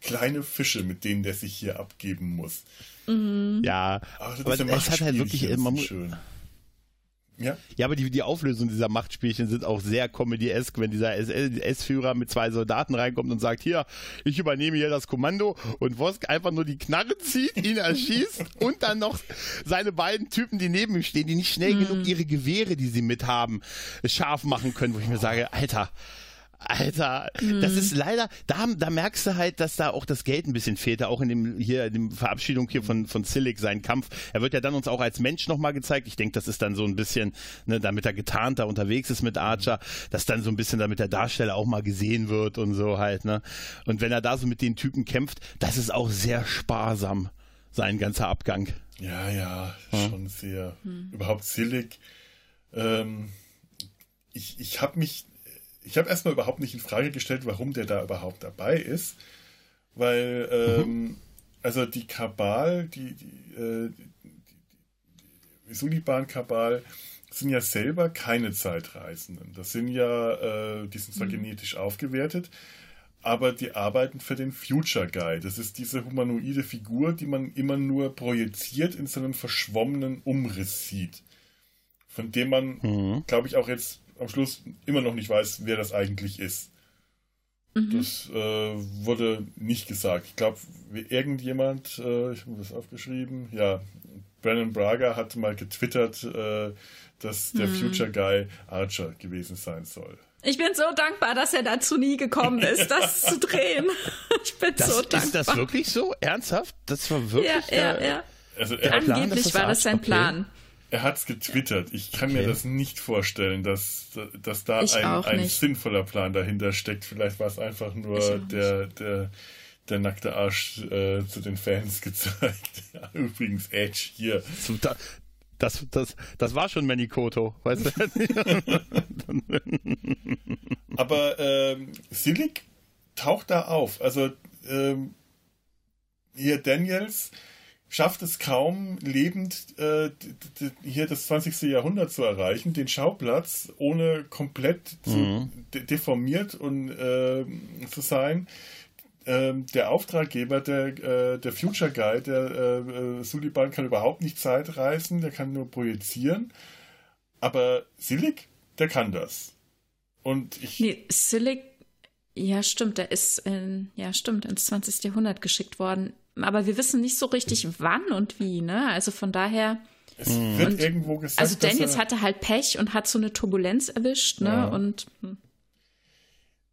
Speaker 1: kleine Fische, mit denen der sich hier abgeben muss.
Speaker 2: ja.
Speaker 1: Ach,
Speaker 2: aber es hat halt wirklich, muss,
Speaker 1: schön. Ja,
Speaker 2: ja, aber die, die Auflösung dieser Machtspielchen sind auch sehr comedy-esque, wenn dieser SS-Führer mit zwei Soldaten reinkommt und sagt, hier, ich übernehme hier das Kommando und Wosk einfach nur die Knarre zieht, ihn erschießt und dann noch seine beiden Typen, die neben ihm stehen, die nicht schnell genug ihre Gewehre, die sie mit haben, scharf machen können, wo ich mir sage, Alter, Alter, das ist leider, da, da merkst du halt, dass da auch das Geld ein bisschen fehlte, auch in dem hier, in dem Verabschiedung hier von, von Silic, sein Kampf. Er wird ja dann uns auch als Mensch nochmal gezeigt. Ich denke, das ist dann so ein bisschen, ne, damit er getarnt da unterwegs ist mit Archer, dass dann so ein bisschen, damit der Darsteller auch mal gesehen wird und so halt, ne. Und wenn er da so mit den Typen kämpft, das ist auch sehr sparsam, sein ganzer Abgang.
Speaker 1: ja, ja, schon sehr. Überhaupt Silic. Ähm, ich ich habe mich, ich habe erstmal überhaupt nicht in Frage gestellt, warum der da überhaupt dabei ist, weil ähm, also die Kabal, die, die, äh, die, die Suliban-Kabal sind ja selber keine Zeitreisenden. Das sind ja, äh, die sind zwar genetisch aufgewertet, aber die arbeiten für den Future Guy. Das ist diese humanoide Figur, die man immer nur projiziert in so einem verschwommenen Umriss sieht. Von dem man, glaube ich, auch jetzt am Schluss immer noch nicht weiß, wer das eigentlich ist. Das äh, wurde nicht gesagt. Ich glaube, irgendjemand, äh, ich habe das aufgeschrieben, ja, Brandon Braga hat mal getwittert, äh, dass der Future Guy Archer gewesen sein soll.
Speaker 3: Ich bin so dankbar, dass er dazu nie gekommen ist, das zu drehen. Ich bin
Speaker 2: Das,
Speaker 3: so dankbar.
Speaker 2: ist das wirklich so? Ernsthaft? Das war wirklich
Speaker 3: ja, ja,
Speaker 2: der,
Speaker 3: ja.
Speaker 1: Also er,
Speaker 2: Plan,
Speaker 3: Angeblich
Speaker 2: das
Speaker 3: war das sein
Speaker 2: okay.
Speaker 3: Plan.
Speaker 1: Er hat es getwittert. Ich kann mir
Speaker 2: Okay.
Speaker 1: das nicht vorstellen, dass, dass da
Speaker 3: Ich
Speaker 1: ein, ein sinnvoller Plan dahinter steckt. Vielleicht war es einfach nur der, der, der nackte Arsch äh, zu den Fans gezeigt. Ja, übrigens, Edge hier.
Speaker 2: Das, das, das war schon Manikoto, weißt du?
Speaker 1: Aber ähm, Silic taucht da auf. Also ähm, hier Daniels schafft es kaum, lebend äh, hier das 20. Jahrhundert zu erreichen, den Schauplatz, ohne komplett zu, de deformiert und äh, zu sein. Ähm, der Auftraggeber, der, äh, der Future Guy, der äh, äh, Suliban kann überhaupt nicht Zeitreisen, der kann nur projizieren. Aber Silic, der kann das. Und ich,
Speaker 3: Nee, Silic, ja stimmt, der ist in, ja stimmt, ins 20. Jahrhundert geschickt worden. Aber wir wissen nicht so richtig wann und wie, ne? Also von daher,
Speaker 1: es wird
Speaker 3: Und-
Speaker 1: irgendwo gesagt,
Speaker 3: also Daniels hatte halt Pech und hat so eine Turbulenz erwischt, ne?
Speaker 1: Ja.
Speaker 3: Und hm.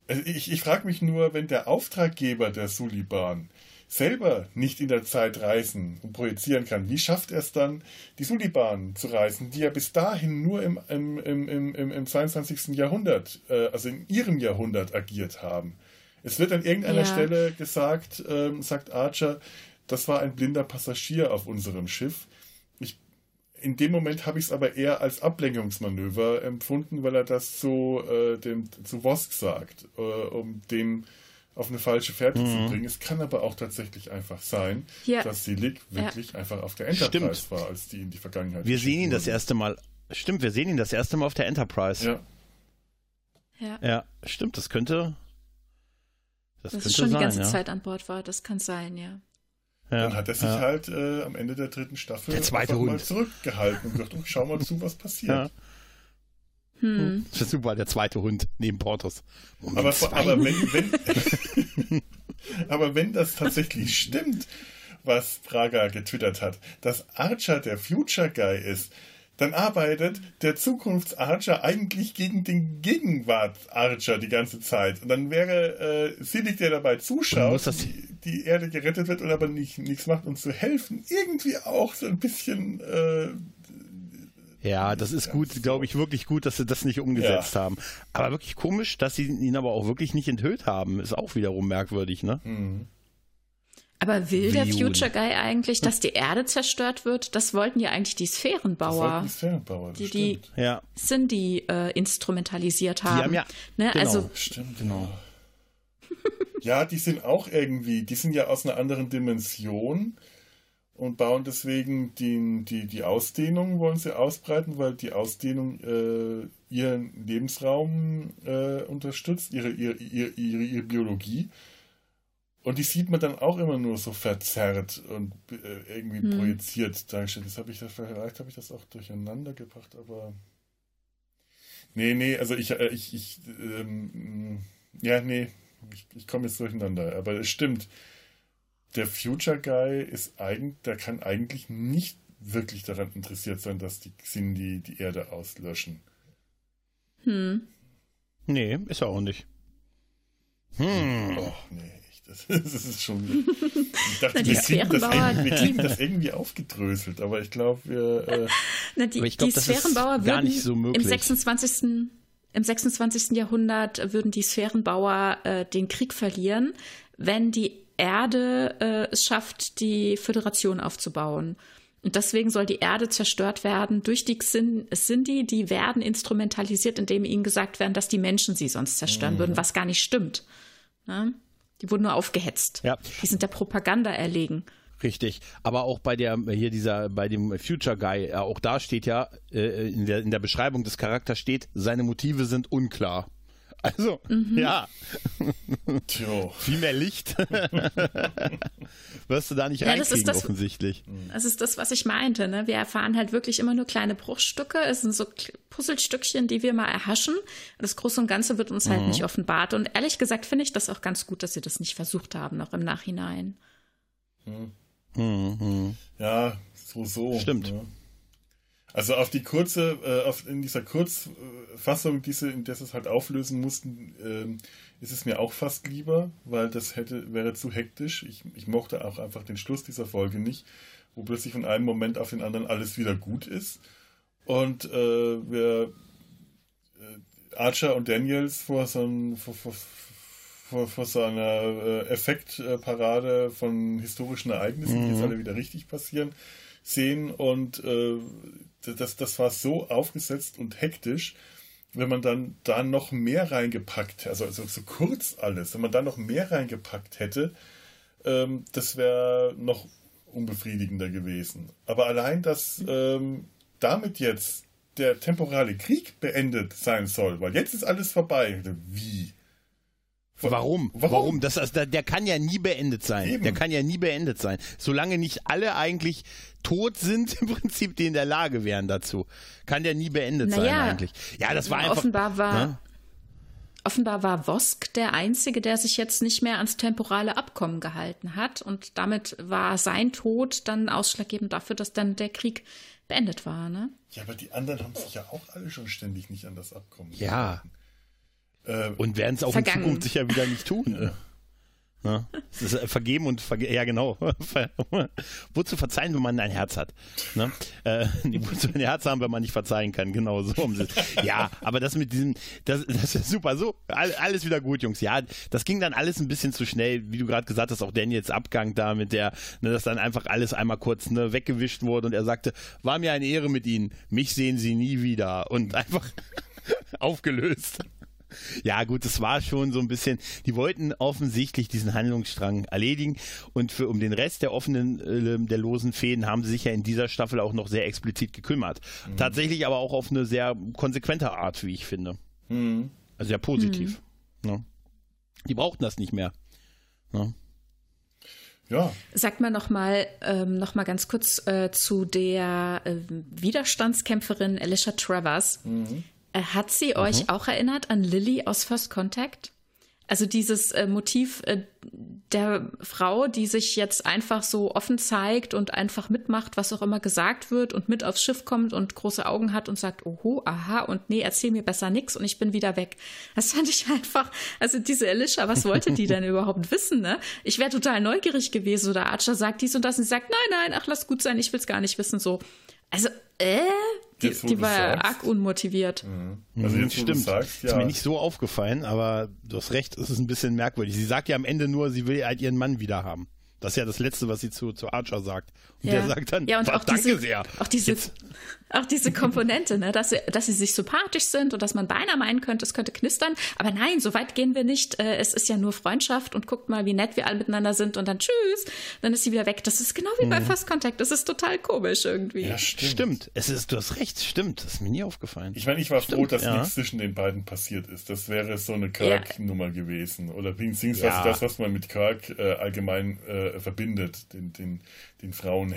Speaker 1: Also ich, ich frage mich nur, wenn der Auftraggeber der Suliban selber nicht in der Zeit reisen und projizieren kann, wie schafft er es dann, die Suliban zu reisen, die ja bis dahin nur im, im, im, im, im, im 22. Jahrhundert, äh, also in ihrem Jahrhundert agiert haben? Es wird an irgendeiner
Speaker 3: Ja.
Speaker 1: Stelle gesagt, ähm, sagt Archer, das war ein blinder Passagier auf unserem Schiff. Ich in dem Moment habe ich es aber eher als Ablenkungsmanöver empfunden, weil er das zu, äh, dem, zu Vosk sagt, äh, um dem auf eine falsche Fährte mhm. zu bringen. Es kann aber auch tatsächlich einfach sein, ja. dass Silik wirklich ja. einfach auf der Enterprise Stimmt. war, als die in die Vergangenheit
Speaker 2: Wir sehen ihn das erste Mal. Stimmt, wir sehen ihn das erste Mal auf der Enterprise.
Speaker 1: Ja.
Speaker 3: Ja,
Speaker 2: ja stimmt, das könnte.
Speaker 3: Das, das könnte schon sein, die ganze ja. Zeit an Bord war, das kann sein, ja.
Speaker 1: Ja, dann hat er sich ja. halt äh, am Ende der dritten Staffel
Speaker 2: der zweite Hund.
Speaker 1: mal zurückgehalten und gesagt, oh, schau mal zu, was passiert.
Speaker 2: Hm. Das ist super, der zweite Hund neben Portos.
Speaker 1: aber, aber, wenn, wenn, aber wenn das tatsächlich stimmt, was Praga getwittert hat, dass Archer der Future Guy ist, dann arbeitet der Zukunfts-Archer eigentlich gegen den Gegenwart-Archer die ganze Zeit. Und dann wäre äh, Silik, der dabei zuschaut, die, die, Erde gerettet wird und aber nicht, nichts macht, uns zu helfen, irgendwie auch so ein bisschen äh,
Speaker 2: ja, das ist gut, glaube ich, wirklich gut, dass sie das nicht umgesetzt ja. haben. Aber wirklich komisch, dass sie ihn aber auch wirklich nicht enthüllt haben, ist auch wiederum merkwürdig, ne? Mhm.
Speaker 3: Aber will der Future Guy eigentlich, dass die Erde zerstört wird? Das wollten ja eigentlich die Sphärenbauer.
Speaker 1: die Sphärenbauer,
Speaker 3: die die ja. Cindy äh, instrumentalisiert haben. Die haben
Speaker 2: ja,
Speaker 3: ne?
Speaker 2: genau.
Speaker 3: Also,
Speaker 1: Stimmt, genau. ja, die sind auch irgendwie, die sind ja aus einer anderen Dimension und bauen deswegen die, die, die Ausdehnung, wollen sie ausbreiten, weil die Ausdehnung äh, ihren Lebensraum äh, unterstützt, ihre, ihre, ihre, ihre, ihre Biologie. Und die sieht man dann auch immer nur so verzerrt und äh, irgendwie hm. projiziert dargestellt. Das habe ich vielleicht habe ich das auch durcheinander gebracht, aber nee, nee, also ich, äh, ich, ich ähm, ja, nee, ich, ich komme jetzt durcheinander. Aber es stimmt der Future Guy ist eigentlich, der kann eigentlich nicht wirklich daran interessiert sein, dass die Xindi die Erde auslöschen.
Speaker 3: Hm.
Speaker 2: Nee, ist er auch nicht.
Speaker 1: Hm. Oh, nee, das, das ist schon. Ich dachte, wir, kriegen das, irgendwie, wir kriegen das irgendwie aufgedröselt, aber ich glaube, wir. Äh,
Speaker 3: Na, die, glaub, die Sphärenbauer würden so im 26. Im 26. Jahrhundert würden die Sphärenbauer äh, den Krieg verlieren, wenn die Erde äh, es schafft, die Föderation aufzubauen. Und deswegen soll die Erde zerstört werden durch die Sindhi, die werden instrumentalisiert, indem ihnen gesagt werden, dass die Menschen sie sonst zerstören mhm. würden, was gar nicht stimmt. Ja? Die wurden nur aufgehetzt.
Speaker 2: Ja.
Speaker 3: Die sind der Propaganda erlegen.
Speaker 2: Richtig, aber auch bei der hier dieser bei dem Future Guy, äh, auch da steht ja äh, in der in der Beschreibung des Charakters steht, seine Motive sind unklar. Also, mhm. ja.
Speaker 1: Tjo.
Speaker 2: Viel mehr Licht wirst du da nicht ja, reinkriegen, das das, offensichtlich.
Speaker 3: Das ist das, was ich meinte. Ne? Wir erfahren halt wirklich immer nur kleine Bruchstücke. Es sind so Puzzlestückchen, die wir mal erhaschen. Das Große und Ganze wird uns halt mhm. nicht offenbart. Und ehrlich gesagt finde ich das auch ganz gut, dass sie das nicht versucht haben, noch im Nachhinein.
Speaker 1: Mhm. Mhm. Ja, so, so.
Speaker 2: Stimmt. Ja.
Speaker 1: Also auf die kurze, äh, auf, in dieser Kurzfassung, diese, in der sie es halt auflösen mussten, ähm, ist es mir auch fast lieber, weil das hätte, wäre zu hektisch. Ich, ich mochte auch einfach den Schluss dieser Folge nicht, wo plötzlich von einem Moment auf den anderen alles wieder gut ist. Und äh, wir äh, Archer und Daniels vor so, ein, vor, vor, vor, vor so einer äh, Effektparade von historischen Ereignissen, mhm. die jetzt alle wieder richtig passieren, sehen und äh, das, das war so aufgesetzt und hektisch, wenn man dann da noch mehr reingepackt, also, also so kurz alles, wenn man da noch mehr reingepackt hätte, ähm, das wäre noch unbefriedigender gewesen. Aber allein, dass ähm, damit jetzt der temporale Krieg beendet sein soll, weil jetzt ist alles vorbei. Wie?
Speaker 2: Warum? Warum? Warum? Das, also, der kann ja nie beendet sein. Eben. Der kann ja nie beendet sein. Solange nicht alle eigentlich tot sind, im Prinzip, die in der Lage wären dazu, kann der nie beendet naja, sein eigentlich. Ja, das war einfach.
Speaker 3: Offenbar war. Ne? Offenbar war Vosk der Einzige, der sich jetzt nicht mehr ans temporale Abkommen gehalten hat. Und damit war sein Tod dann ausschlaggebend dafür, dass dann der Krieg beendet war. Ne?
Speaker 1: Ja, aber die anderen haben sich ja auch alle schon ständig nicht an das Abkommen
Speaker 2: ja. gehalten. Ja. Äh, und werden es auch Vergangen. in Zukunft sicher wieder nicht tun. Das ist äh, vergeben und verge ja genau. wozu verzeihen, wenn man ein Herz hat? Ne? Äh, wozu ein Herz haben, wenn man nicht verzeihen kann? Genau so. Ja, aber das mit diesem, das, das ist super. So, alles wieder gut, Jungs. Ja, das ging dann alles ein bisschen zu schnell, wie du gerade gesagt hast, auch Daniels Abgang da mit der, ne, dass dann einfach alles einmal kurz ne, weggewischt wurde und er sagte, war mir eine Ehre mit Ihnen. Mich sehen Sie nie wieder und einfach aufgelöst. Ja, gut, es war schon so ein bisschen, die wollten offensichtlich diesen Handlungsstrang erledigen und für, um den Rest der offenen, äh, der losen Fäden haben sie sich ja in dieser Staffel auch noch sehr explizit gekümmert. Mhm. Tatsächlich aber auch auf eine sehr konsequente Art, wie ich finde. Mhm. Also sehr positiv. Mhm. Ne? Die brauchten das nicht mehr. Ne?
Speaker 3: Ja. Sagt mal noch mal, ähm, noch mal ganz kurz äh, zu der äh, Widerstandskämpferin Alicia Travers. Mhm. Äh, hat sie mhm. euch auch erinnert an Lily aus First Contact? Also dieses äh, Motiv äh, der Frau, die sich jetzt einfach so offen zeigt und einfach mitmacht, was auch immer gesagt wird und mit aufs Schiff kommt und große Augen hat und sagt, oho, aha und nee, erzähl mir besser nix und ich bin wieder weg. Das fand ich einfach, also diese Alicia, was wollte die denn überhaupt wissen, ne? Ich wäre total neugierig gewesen oder Archer sagt dies und das und sie sagt, nein, nein, ach, lass gut sein, ich will's gar nicht wissen, so. Also, äh, die, jetzt, die war ja arg unmotiviert.
Speaker 2: Mhm. Also jetzt, Stimmt. Sagst, ja. Ist mir nicht so aufgefallen, aber du hast recht, es ist ein bisschen merkwürdig. Sie sagt ja am Ende nur, sie will halt ihren Mann wieder haben. Das ist ja das Letzte, was sie zu, zu Archer sagt. Und ja. der sagt dann,
Speaker 3: ja, und auch
Speaker 2: danke
Speaker 3: diese,
Speaker 2: sehr.
Speaker 3: Auch diese, auch diese Komponente, ne, dass, sie, dass sie sich sympathisch sind und dass man beinahe meinen könnte, es könnte knistern. Aber nein, so weit gehen wir nicht. Äh, es ist ja nur Freundschaft und guckt mal, wie nett wir alle miteinander sind und dann tschüss, dann ist sie wieder weg. Das ist genau wie bei mhm. Fast Contact. Das ist total komisch irgendwie.
Speaker 2: Ja, stimmt. stimmt. Es ist, du hast recht, stimmt. Das ist mir nie aufgefallen.
Speaker 1: Ich meine, ich war stimmt, froh, dass ja. nichts zwischen den beiden passiert ist. Das wäre so eine Kirk-Nummer ja. gewesen. Oder beziehungsweise ja. das, was man mit Kirk äh, allgemein äh, verbindet, den, den, den Frauenheld.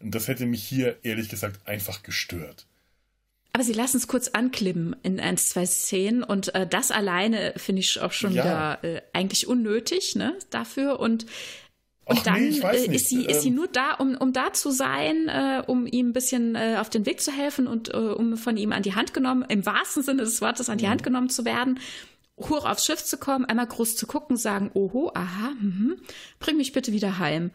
Speaker 1: Und das hätte mich hier ehrlich gesagt einfach gestört.
Speaker 3: Aber sie lassen es kurz anklimmen in ein, zwei Szenen und äh, das alleine finde ich auch schon ja. wieder äh, eigentlich unnötig, ne, dafür und und Ach, dann nee, äh, ist, sie, ist sie ähm. nur da, um, um da zu sein, äh, um ihm ein bisschen äh, auf den Weg zu helfen und äh, um von ihm an die Hand genommen, im wahrsten Sinne des Wortes an die mhm. Hand genommen zu werden, hoch aufs Schiff zu kommen, einmal groß zu gucken, sagen, oho, aha, mh, bring mich bitte wieder heim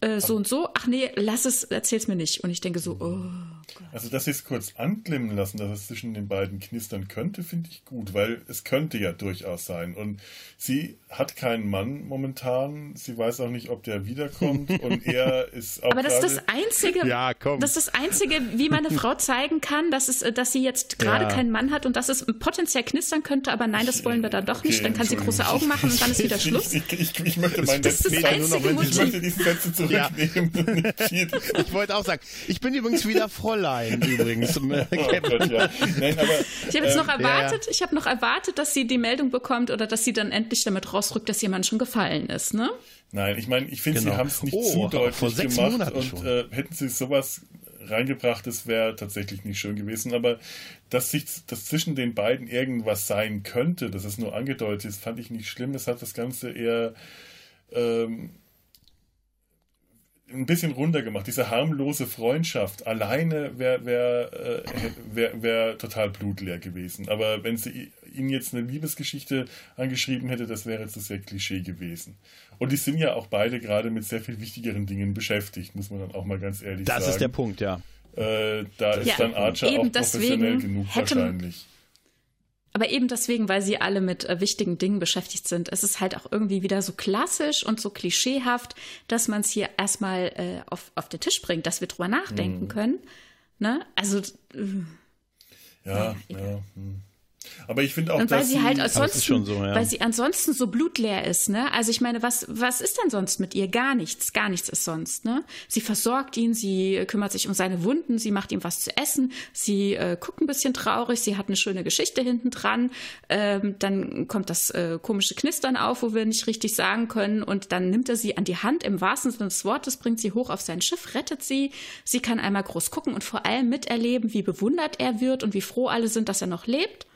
Speaker 3: äh, so und so, ach nee, lass es, erzähl's mir nicht. Und ich denke so, oh.
Speaker 1: Also, dass sie es kurz anklimmen lassen, dass es zwischen den beiden knistern könnte, finde ich gut, weil es könnte ja durchaus sein. Und sie hat keinen Mann momentan, sie weiß auch nicht, ob der wiederkommt und er ist auch.
Speaker 3: Aber das ist das Einzige, ja, komm. das ist das Einzige, wie meine Frau zeigen kann, dass, es, dass sie jetzt gerade ja. keinen Mann hat und dass es potenziell knistern könnte, aber nein, das wollen wir da doch okay, nicht. Dann kann sie große Augen machen und dann ist wieder Schluss.
Speaker 1: Ich, ich, ich möchte meinen das, Motiv. Ich möchte Sätze zurück zurücknehmen.
Speaker 2: Ja. ich wollte auch sagen, ich bin übrigens wieder Fräulein übrigens. oh Gott,
Speaker 3: ja. Nein, aber, ich habe jetzt noch ähm, erwartet, ja. ich habe noch erwartet, dass sie die Meldung bekommt oder dass sie dann endlich damit rausrückt, dass jemand schon gefallen ist, ne?
Speaker 1: Nein, ich meine, ich finde, genau. sie haben es nicht oh, zu deutlich vor sechs gemacht Monaten und äh, hätten sie sowas reingebracht, das wäre tatsächlich nicht schön gewesen. Aber dass sich, dass zwischen den beiden irgendwas sein könnte, dass es nur angedeutet ist, fand ich nicht schlimm. Es hat das Ganze eher ähm, ein bisschen runtergemacht. Diese harmlose Freundschaft alleine wäre wär, äh, wär, wär total blutleer gewesen. Aber wenn sie ihnen jetzt eine Liebesgeschichte angeschrieben hätte, das wäre jetzt das sehr Klischee gewesen. Und die sind ja auch beide gerade mit sehr viel wichtigeren Dingen beschäftigt, muss man dann auch mal ganz ehrlich
Speaker 2: das
Speaker 1: sagen.
Speaker 2: Das ist der Punkt, ja.
Speaker 1: Äh, da ist ja, dann Archer auch professionell genug wahrscheinlich.
Speaker 3: Aber eben deswegen, weil sie alle mit äh, wichtigen Dingen beschäftigt sind, ist es halt auch irgendwie wieder so klassisch und so klischeehaft, dass man es hier erstmal äh, auf, auf den Tisch bringt, dass wir drüber nachdenken mhm. können. Ne? Also. Äh,
Speaker 1: ja, ja. Hm. Aber ich finde auch,
Speaker 3: und weil
Speaker 1: dass
Speaker 3: sie, halt ansonsten, so, ja. weil sie ansonsten so blutleer ist, ne? Also ich meine, was was ist denn sonst mit ihr? Gar nichts, gar nichts ist sonst, ne? Sie versorgt ihn, sie kümmert sich um seine Wunden, sie macht ihm was zu essen, sie äh, guckt ein bisschen traurig, sie hat eine schöne Geschichte hinten dran. Ähm, dann kommt das äh, komische Knistern auf, wo wir nicht richtig sagen können, und dann nimmt er sie an die Hand im wahrsten Sinne des Wortes, bringt sie hoch auf sein Schiff, rettet sie. Sie kann einmal groß gucken und vor allem miterleben, wie bewundert er wird und wie froh alle sind, dass er noch lebt.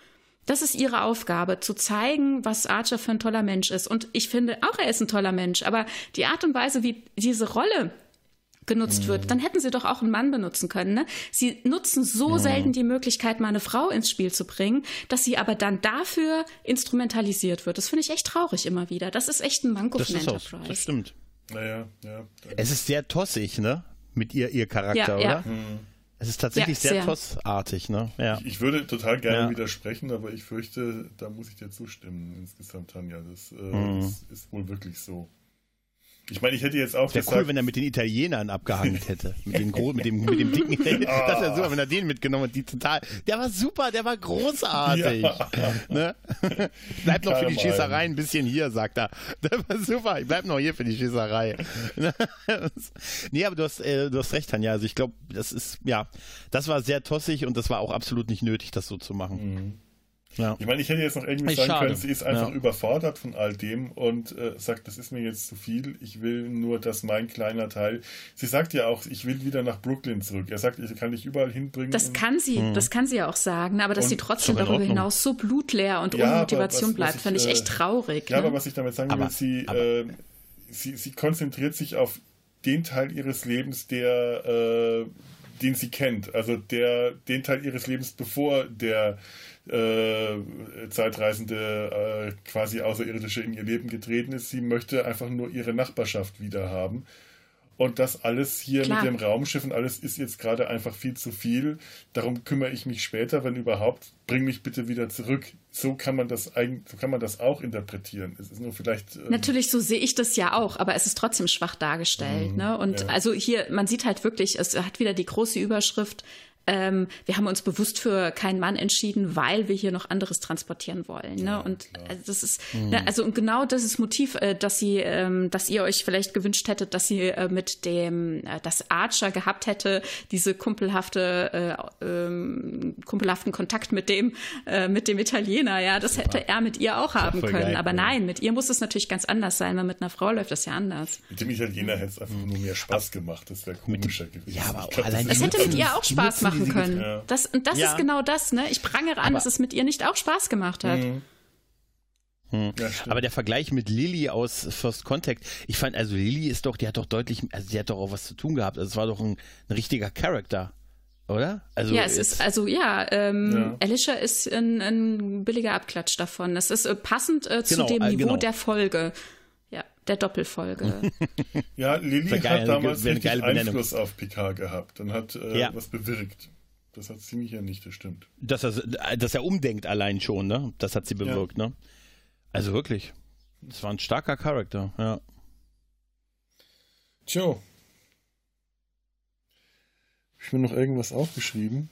Speaker 3: Das ist ihre Aufgabe, zu zeigen, was Archer für ein toller Mensch ist. Und ich finde auch, er ist ein toller Mensch. Aber die Art und Weise, wie diese Rolle genutzt wird, dann hätten sie doch auch einen Mann benutzen können. Ne? Sie nutzen so selten die Möglichkeit, mal eine Frau ins Spiel zu bringen, dass sie aber dann dafür instrumentalisiert wird. Das finde ich echt traurig immer wieder. Das ist echt ein Manko
Speaker 2: Das
Speaker 3: von
Speaker 2: ist auch,
Speaker 3: Enterprise.
Speaker 2: das stimmt.
Speaker 1: Naja, ja.
Speaker 2: Es ist sehr tossig, ne? Mit ihr, ihr Charakter,
Speaker 3: Ja, ja.
Speaker 2: oder? Es ist tatsächlich
Speaker 3: Ja,
Speaker 2: sehr,
Speaker 3: sehr.
Speaker 2: tossartig, ne? Ja.
Speaker 1: Ich, ich würde total gerne
Speaker 2: Ja.
Speaker 1: widersprechen, aber ich fürchte, da muss ich dir zustimmen insgesamt, Tanja. Das, äh,
Speaker 2: Mhm.
Speaker 1: das ist wohl wirklich so. Ich meine, ich hätte jetzt auch
Speaker 2: Wäre
Speaker 1: gesagt,
Speaker 2: cool, wenn er mit den Italienern abgehangen hätte. Mit, den Gro mit, dem, mit dem dicken. Das wäre super, wenn er den mitgenommen hat. Die total. Der war super, der war großartig. Ne? Bleib noch für die Schießerei ein bisschen hier, sagt er. Der war super, ich bleib noch hier für die Schießerei. nee, aber du hast, äh, du hast recht, Tanja. Also ich glaube, das ist, ja, das war sehr tossig und das war auch absolut nicht nötig, das so zu machen. Ja.
Speaker 1: Ich meine, ich hätte jetzt noch irgendwie sagen
Speaker 2: schade.
Speaker 1: können, sie ist einfach
Speaker 2: Ja.
Speaker 1: überfordert von all dem und äh, sagt, das ist mir jetzt zu viel, ich will nur, dass mein kleiner Teil. Sie sagt ja auch, ich will wieder nach Brooklyn zurück. Er sagt, ich kann dich überall hinbringen.
Speaker 3: Das kann sie, das kann sie ja auch sagen, aber dass
Speaker 1: Und
Speaker 3: sie trotzdem darüber
Speaker 2: Ordnung.
Speaker 3: hinaus so blutleer und
Speaker 1: Ja,
Speaker 3: ohne Motivation
Speaker 1: was- was
Speaker 3: bleibt,
Speaker 1: ich,
Speaker 3: finde ich
Speaker 1: äh,
Speaker 3: echt traurig.
Speaker 1: Ja,
Speaker 3: ne?
Speaker 1: aber was ich damit sagen will,
Speaker 2: Aber-
Speaker 1: sie,
Speaker 2: aber-
Speaker 1: äh, sie, sie konzentriert sich auf den Teil ihres Lebens, der, äh, den sie kennt. Also der, den Teil ihres Lebens, bevor der äh, Zeitreisende äh, quasi Außerirdische in ihr Leben getreten ist. Sie möchte einfach nur ihre Nachbarschaft wieder haben. Und das alles hier
Speaker 3: Klar.
Speaker 1: mit dem Raumschiff und alles ist jetzt gerade einfach viel zu viel. Darum kümmere ich mich später, wenn überhaupt. Bring mich bitte wieder zurück. So kann man das eigentlich, so kann man das auch interpretieren. Es ist nur vielleicht. ähm,
Speaker 3: Natürlich, so sehe ich das ja auch, aber es ist trotzdem schwach dargestellt. ne? Und
Speaker 1: ja.
Speaker 3: also hier, man sieht halt wirklich, es hat wieder die große Überschrift. Ähm, wir haben uns bewusst für keinen Mann entschieden, weil wir hier noch anderes transportieren wollen. Ne? und also das ist, ne, also und genau das ist Motiv, äh, dass sie, ähm, dass ihr euch vielleicht gewünscht hättet, dass sie äh, mit dem, äh, das Archer gehabt hätte, diese kumpelhafte, äh, ähm, kumpelhaften Kontakt mit dem, äh, mit dem Italiener. Ja, das hätte er mit ihr auch haben können.
Speaker 2: geil,
Speaker 3: aber
Speaker 2: ja.
Speaker 3: nein, mit ihr muss es natürlich ganz anders sein, weil mit einer Frau läuft das ja anders.
Speaker 1: Mit dem Italiener hätte es einfach nur mehr Spaß gemacht. Das wäre komischer gewesen.
Speaker 2: Ja, aber
Speaker 1: Ich glaub,
Speaker 2: allein
Speaker 1: das
Speaker 3: hätte mit ihr auch Spaß
Speaker 2: nutzen
Speaker 3: machen können.
Speaker 1: Ja.
Speaker 3: Das, und das
Speaker 2: Ja.
Speaker 3: ist genau das, ne? Ich prangere an,
Speaker 2: Aber-
Speaker 3: dass es mit ihr nicht auch Spaß gemacht hat.
Speaker 1: Ja, stimmt.
Speaker 2: Aber der Vergleich mit Lilly aus First Contact, ich fand, also Lilly ist doch, die hat doch deutlich, also die hat doch auch was zu tun gehabt. Also es war doch ein, ein richtiger Charakter, oder? Also
Speaker 3: Ja, es ist, also ja, ähm,
Speaker 1: Ja.
Speaker 3: Alicia ist ein, ein billiger Abklatsch davon. Das ist äh, passend äh, zu
Speaker 2: Genau,
Speaker 3: dem
Speaker 2: äh,
Speaker 3: Niveau
Speaker 2: genau.
Speaker 3: der Folge. Ja, der Doppelfolge.
Speaker 1: Ja, Lilly
Speaker 2: Wär geil,
Speaker 1: hat damals
Speaker 2: eine
Speaker 1: richtig. Einfluss auf Picard gehabt und hat äh,
Speaker 2: Ja.
Speaker 1: was bewirkt. Das hat sie nicht ja nicht, das stimmt.
Speaker 2: dass er, dass er umdenkt allein schon, ne? Das hat sie bewirkt, ne? Also wirklich. Das war ein starker Charakter, ja.
Speaker 1: Tja. Hab ich mir noch irgendwas aufgeschrieben?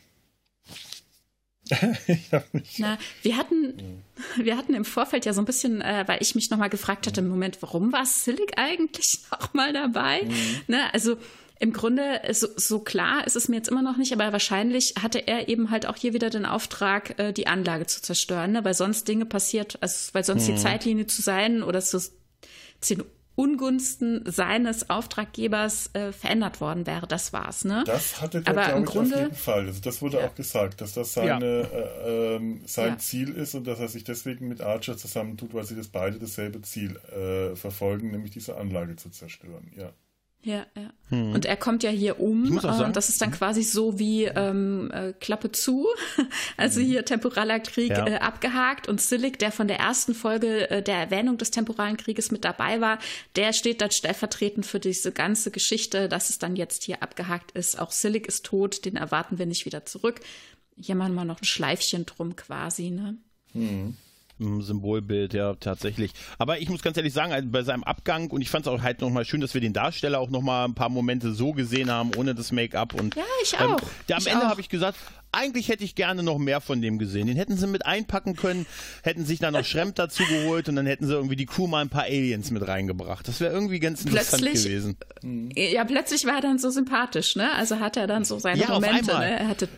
Speaker 1: ich hab mich.
Speaker 3: Na, wir hatten, wir hatten im Vorfeld ja so ein bisschen, äh, weil ich mich nochmal gefragt hatte, im Moment, warum war Silic eigentlich noch mal dabei? Ne, also im Grunde, so, so klar ist es mir jetzt immer noch nicht, aber wahrscheinlich hatte er eben halt auch hier wieder den Auftrag, äh, die Anlage zu zerstören, ne? weil sonst Dinge passiert, also, weil sonst die Zeitlinie zu sein oder zu, zu den Ungunsten seines Auftraggebers äh, verändert worden wäre. Das war's, ne?
Speaker 1: Das hatte der,
Speaker 3: Aber
Speaker 1: glaube
Speaker 3: im
Speaker 1: ich,
Speaker 3: Grunde-
Speaker 1: auf jeden Fall. Also das wurde auch gesagt, dass das seine, äh, ähm, sein
Speaker 3: Ja.
Speaker 1: Ziel ist und dass er sich deswegen mit Archer zusammentut, weil sie das beide dasselbe Ziel äh, verfolgen, nämlich diese Anlage zu zerstören. Ja.
Speaker 3: Ja, ja. Und er kommt ja hier um. Äh,
Speaker 2: sagen-
Speaker 3: das ist dann quasi so wie ähm, äh, Klappe zu. Also hier temporaler Krieg
Speaker 2: Ja.
Speaker 3: äh, abgehakt. Und Silic, der von der ersten Folge äh, der Erwähnung des temporalen Krieges mit dabei war, der steht dann stellvertretend für diese ganze Geschichte, dass es dann jetzt hier abgehakt ist. Auch Silic ist tot, den erwarten wir nicht wieder zurück. Hier machen wir noch ein Schleifchen drum quasi, ne?
Speaker 2: Ein Symbolbild, ja, tatsächlich. Aber ich muss ganz ehrlich sagen, also bei seinem Abgang, und ich fand es auch halt nochmal schön, dass wir den Darsteller auch nochmal ein paar Momente so gesehen haben, ohne das Make-up. Und,
Speaker 3: Ja, ich auch.
Speaker 2: ja, am
Speaker 3: Ich
Speaker 2: Ende habe ich gesagt, eigentlich hätte ich gerne noch mehr von dem gesehen. Den hätten sie mit einpacken können, hätten sich dann noch Schremp dazu geholt und dann hätten sie irgendwie die Crew mal ein paar Aliens mit reingebracht. Das wäre irgendwie ganz interessant
Speaker 3: Plötzlich-
Speaker 2: gewesen.
Speaker 3: Ja, plötzlich war er dann so sympathisch, ne? Also hat er dann so seine
Speaker 2: Ja, auf
Speaker 3: Momente,
Speaker 2: einmal.
Speaker 3: ne? Er hatte,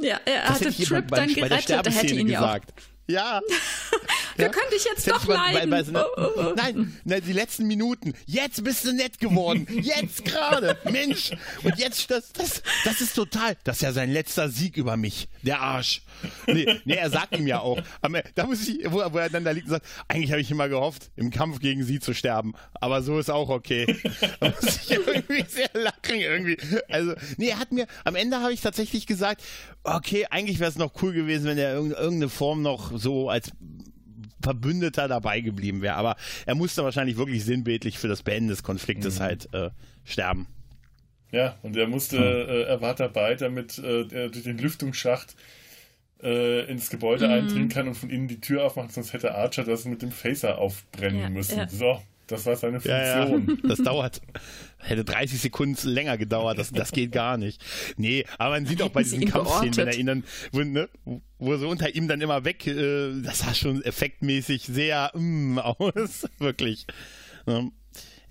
Speaker 3: ja, er
Speaker 2: Das
Speaker 3: hatte Trip
Speaker 2: bei,
Speaker 3: dann
Speaker 2: der
Speaker 3: gerettet, er hätte ihn ja auch
Speaker 2: Ja,
Speaker 3: wir können dich jetzt doch leiden. Bei,
Speaker 2: oh, oh, oh. Nein, na, die letzten Minuten. Jetzt bist du nett geworden. Jetzt gerade. Mensch. Und jetzt, das, das, das ist total, das ist ja sein letzter Sieg über mich. Der Arsch. Nee, nee er sagt ihm ja auch. Aber da muss ich, wo, wo er dann da liegt und sagt, eigentlich habe ich immer gehofft, im Kampf gegen sie zu sterben. Aber so ist auch okay. Da muss ich irgendwie sehr lachen irgendwie. Also, nee, er hat mir, am Ende habe ich tatsächlich gesagt, okay, eigentlich wäre es noch cool gewesen, wenn er irgendeine Form noch so als Verbündeter dabei geblieben wäre. Aber er musste wahrscheinlich wirklich sinnbildlich für das Beenden des Konfliktes mhm. halt äh, sterben.
Speaker 1: Ja, und er musste, äh, er war dabei, damit äh, er durch den Lüftungsschacht äh, ins Gebäude mhm. eindringen kann und von innen die Tür aufmacht, sonst hätte Archer das mit dem Phaser aufbrennen ja, müssen. Ja. So, das war seine Funktion.
Speaker 2: Ja, ja. Das dauert. Hätte 30 Sekunden länger gedauert. Das, das geht gar nicht. Nee, aber man sieht auch bei diesen Kampfszenen, wenn er ihn dann, wo, ne, wo so unter ihm dann immer weg, äh, das sah schon effektmäßig sehr mm, aus. Wirklich. Ja.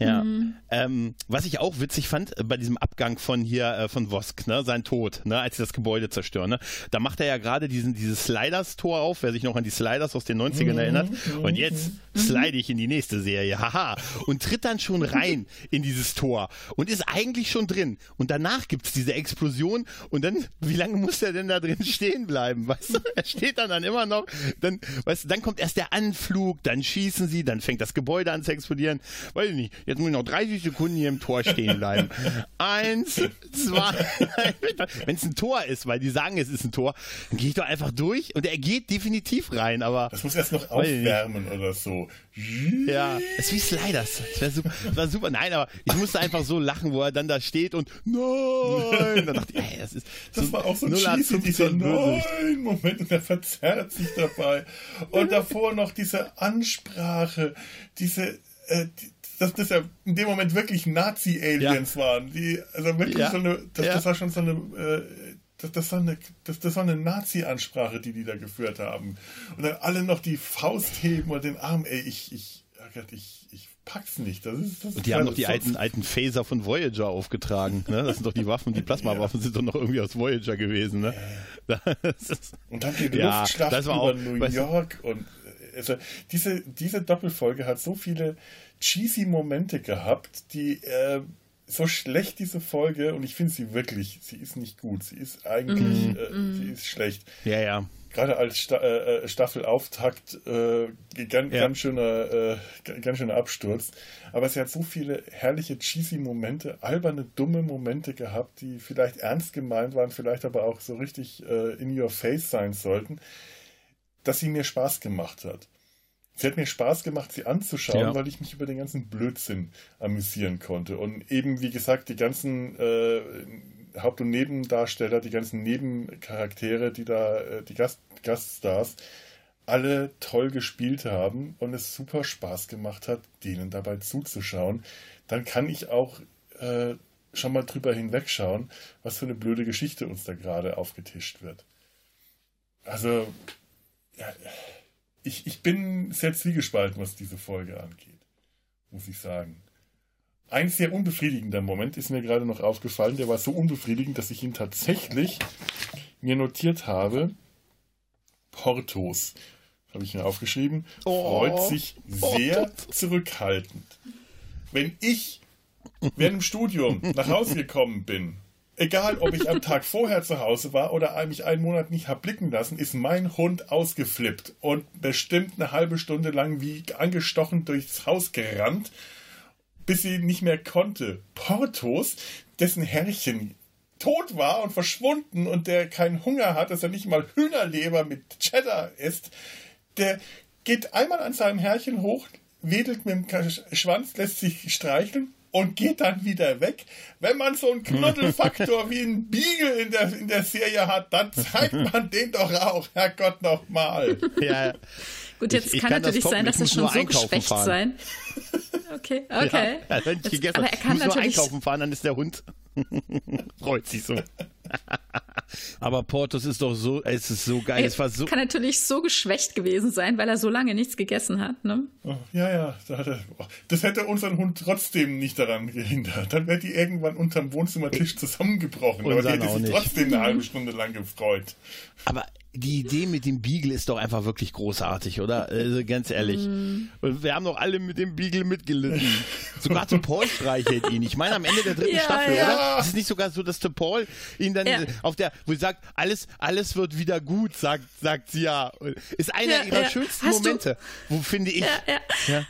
Speaker 2: Ja. Mhm. Ähm, was ich auch witzig fand äh, bei diesem Abgang von hier äh, von Vosk, ne, sein Tod, ne, als sie das Gebäude zerstören, ne, da macht er ja gerade diesen dieses Sliders-Tor auf, wer sich noch an die Sliders aus den 90ern mhm. erinnert. Und jetzt mhm. slide ich in die nächste Serie, haha, und tritt dann schon rein in dieses Tor und ist eigentlich schon drin. Und danach gibt's diese Explosion und dann, wie lange muss er denn da drin stehen bleiben? Weißt du, er steht dann dann immer noch, dann, weißt du, dann kommt erst der Anflug, dann schießen sie, dann fängt das Gebäude an zu explodieren. Weiß ich nicht, jetzt muss ich noch 30 Sekunden hier im Tor stehen bleiben. Eins, zwei, wenn es ein Tor ist, weil die sagen, es ist ein Tor, dann gehe ich doch einfach durch und er geht definitiv rein, aber.
Speaker 1: Das muss erst noch aufwärmen oder so.
Speaker 2: Ja, es ist wie Sliders. Das, wär super, das war super. Nein, aber ich musste einfach so lachen, wo er dann da steht und nein. Dann dachte ich, ey, das ist
Speaker 1: Das war auch so ein cheesy, dieser nein Moment und er verzerrt sich dabei. Und davor noch diese Ansprache, diese, äh, die, dass das ja in dem Moment wirklich Nazi-Aliens ja. waren. Die, also wirklich ja. so eine, das, ja. das, war schon so eine, äh, das, das, war eine, das, das war eine Nazi-Ansprache, die die da geführt haben. Und dann alle noch die Faust heben und den Arm, ey, ich, ich, oh ich, ich pack's nicht. Das ist, das
Speaker 2: und die haben noch die alten, alten Phaser von Voyager aufgetragen. Ne? Das sind doch die Waffen, die Plasmawaffen sind doch noch irgendwie aus Voyager gewesen. Ne?
Speaker 1: und dann die ja, Luftschlacht über auch, New York und äh, also diese, diese Doppelfolge hat so viele cheesy Momente gehabt, die äh, so schlecht diese Folge und ich finde sie wirklich, sie ist nicht gut, sie ist eigentlich, mm, äh, mm. sie ist schlecht.
Speaker 2: Ja, ja.
Speaker 1: Gerade als Sta äh, äh Staffelauftakt äh, ganz, ja. ganz, schöner, äh, ganz schöner Absturz. Aber sie hat so viele herrliche cheesy Momente, alberne, dumme Momente gehabt, die vielleicht ernst gemeint waren, vielleicht aber auch so richtig äh, in your face sein sollten, dass sie mir Spaß gemacht hat. Sie hat mir Spaß gemacht, sie anzuschauen, ja. weil ich mich über den ganzen Blödsinn amüsieren konnte. Und eben, wie gesagt, die ganzen äh, Haupt- und Nebendarsteller, die ganzen Nebencharaktere, die da, äh, die Gast Gaststars, alle toll gespielt haben und es super Spaß gemacht hat, denen dabei zuzuschauen, dann kann ich auch äh, schon mal drüber hinwegschauen, was für eine blöde Geschichte uns da gerade aufgetischt wird. Also, ja, ich, ich bin sehr zwiegespalten, was diese Folge angeht, muss ich sagen. Ein sehr unbefriedigender Moment ist mir gerade noch aufgefallen. Der war so unbefriedigend, dass ich ihn tatsächlich mir notiert habe. Portos, habe ich mir aufgeschrieben, oh, freut sich sehr oh. zurückhaltend. Wenn ich während dem Studium nach Hause gekommen bin Egal, ob ich am Tag vorher zu Hause war oder mich einen Monat nicht habe blicken lassen, ist mein Hund ausgeflippt und bestimmt eine halbe Stunde lang wie angestochen durchs Haus gerannt, bis sie nicht mehr konnte. Portos, dessen Herrchen tot war und verschwunden und der keinen Hunger hat, dass er nicht mal Hühnerleber mit Cheddar isst, der geht einmal an seinem Herrchen hoch, wedelt mit dem Schwanz, lässt sich streicheln, und geht dann wieder weg. Wenn man so einen Knuddelfaktor wie ein Beagle in der, in der Serie hat, dann zeigt man den doch auch, Herrgott, nochmal.
Speaker 2: Ja,
Speaker 3: Gut, jetzt ich, ich kann, kann natürlich sein, dass er schon so geschwächt fahren. sein. Okay, okay.
Speaker 2: Ja, wenn ich gegessen aber er kann muss natürlich nur einkaufen fahren, dann ist der Hund freut sich so. Aber Portos ist doch so, es ist so geil. Es war so
Speaker 3: kann natürlich so geschwächt gewesen sein, weil er so lange nichts gegessen hat. Ne?
Speaker 1: Oh, ja, ja. Das hätte unseren Hund trotzdem nicht daran gehindert. Dann wäre die irgendwann unterm Wohnzimmertisch zusammengebrochen. Aber die hätte sich trotzdem eine halbe Stunde lang gefreut.
Speaker 2: Aber die Idee mit dem Beagle ist doch einfach wirklich großartig, oder? Also ganz ehrlich. Mm. Und wir haben doch alle mit dem Beagle mitgelitten. sogar Tim Paul streichelt ihn. Ich meine, am Ende der dritten ja, Staffel, ja. oder? Ist es nicht sogar so, dass Tim Paul ihn dann ja. auf der, wo sie sagt, alles, alles wird wieder gut, sagt, sagt sie ja. Ist einer ihrer schönsten Hast Momente. Du? Wo finde ich. ja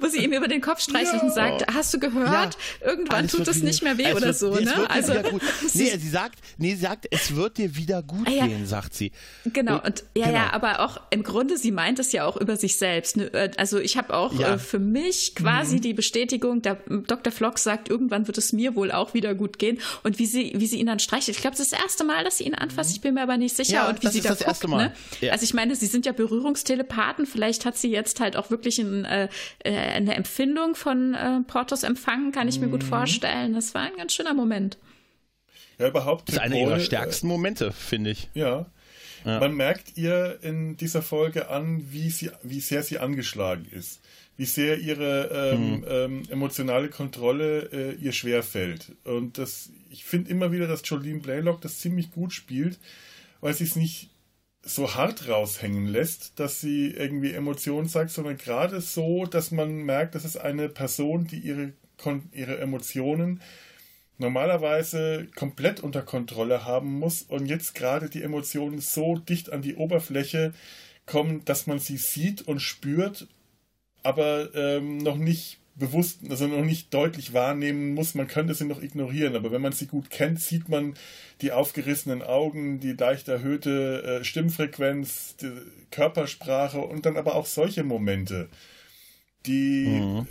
Speaker 3: wo sie ihm über den Kopf streichelt ja. und sagt, hast du gehört? Ja. Irgendwann tut es nicht mehr weh oder wird, so, ne?
Speaker 2: Also nee, sie sagt, nee, sie sagt, es wird dir wieder gut ah, ja. gehen, sagt sie.
Speaker 3: Genau und, und ja, genau. ja, aber auch im Grunde, sie meint es ja auch über sich selbst. Ne? Äh, also ich habe auch äh, für mich quasi mhm. die Bestätigung, der Dr. Flock sagt, irgendwann wird es mir wohl auch wieder gut gehen und wie sie, wie sie ihn dann streichelt. Ich glaube, das ist das erste Mal, dass sie ihn anfasst. Ich bin mir aber nicht sicher und wie sie da guckt. Ne? Also ich meine, sie sind ja Berührungstelepathen. Vielleicht hat sie jetzt halt auch wirklich ein äh, äh eine Empfindung von äh, Portos empfangen, kann ich mir gut mhm. vorstellen. Das war ein ganz schöner Moment.
Speaker 1: Ja, überhaupt.
Speaker 2: Das ist einer ihrer stärksten Momente, finde ich.
Speaker 1: Ja. ja. Man merkt ihr in dieser Folge an, wie, sie, wie sehr sie angeschlagen ist. Wie sehr ihre ähm, mhm. ähm, emotionale Kontrolle äh, ihr schwerfällt. Und das, ich finde immer wieder, dass Jolene Blaylock das ziemlich gut spielt, weil sie es nicht so hart raushängen lässt, dass sie irgendwie Emotionen sagt, sondern gerade so, dass man merkt, das ist eine Person, die ihre, ihre Emotionen normalerweise komplett unter Kontrolle haben muss und jetzt gerade die Emotionen so dicht an die Oberfläche kommen, dass man sie sieht und spürt, aber ähm, noch nicht bewusst, also noch nicht deutlich wahrnehmen muss. Man könnte sie noch ignorieren, aber wenn man sie gut kennt, sieht man die aufgerissenen Augen, die leicht erhöhte äh, Stimmfrequenz, die Körpersprache und dann aber auch solche Momente, die mhm.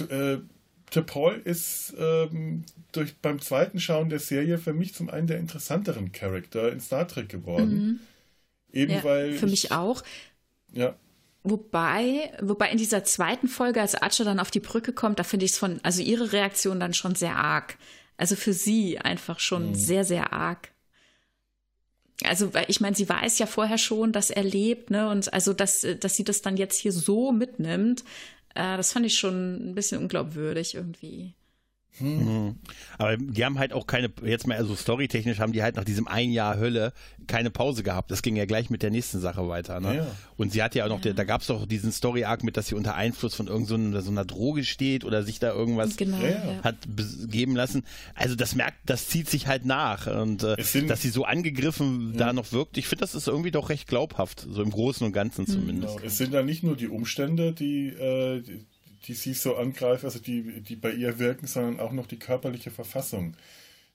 Speaker 1: äh, äh, Paul ist ähm, durch, beim zweiten Schauen der Serie für mich zum einen der interessanteren Charakter in Star Trek geworden. Mhm.
Speaker 3: Eben ja, weil. Für ich, mich auch.
Speaker 1: Ja.
Speaker 3: Wobei, wobei in dieser zweiten Folge, als Archer dann auf die Brücke kommt, da finde ich es von, also ihre Reaktion dann schon sehr arg. Also für sie einfach schon mhm. sehr, sehr arg. Also, ich meine, sie weiß ja vorher schon, dass er lebt, ne? Und also, dass, dass sie das dann jetzt hier so mitnimmt, äh, das fand ich schon ein bisschen unglaubwürdig irgendwie.
Speaker 2: Hm. Aber die haben halt auch keine, jetzt mal also storytechnisch haben die halt nach diesem ein Jahr Hölle keine Pause gehabt. Das ging ja gleich mit der nächsten Sache weiter. Ne? Ja. Und sie hat ja auch noch, ja. da gab es doch diesen Story-Arc mit, dass sie unter Einfluss von irgendeiner so, so einer Droge steht oder sich da irgendwas genau, ja. hat geben lassen. Also das merkt, das zieht sich halt nach. Und äh, sind, dass sie so angegriffen da noch wirkt, ich finde, das ist irgendwie doch recht glaubhaft, so im Großen und Ganzen hm. zumindest.
Speaker 1: Genau. Es sind ja nicht nur die Umstände, die, äh, die die sie so angreift, also die, die bei ihr wirken, sondern auch noch die körperliche Verfassung.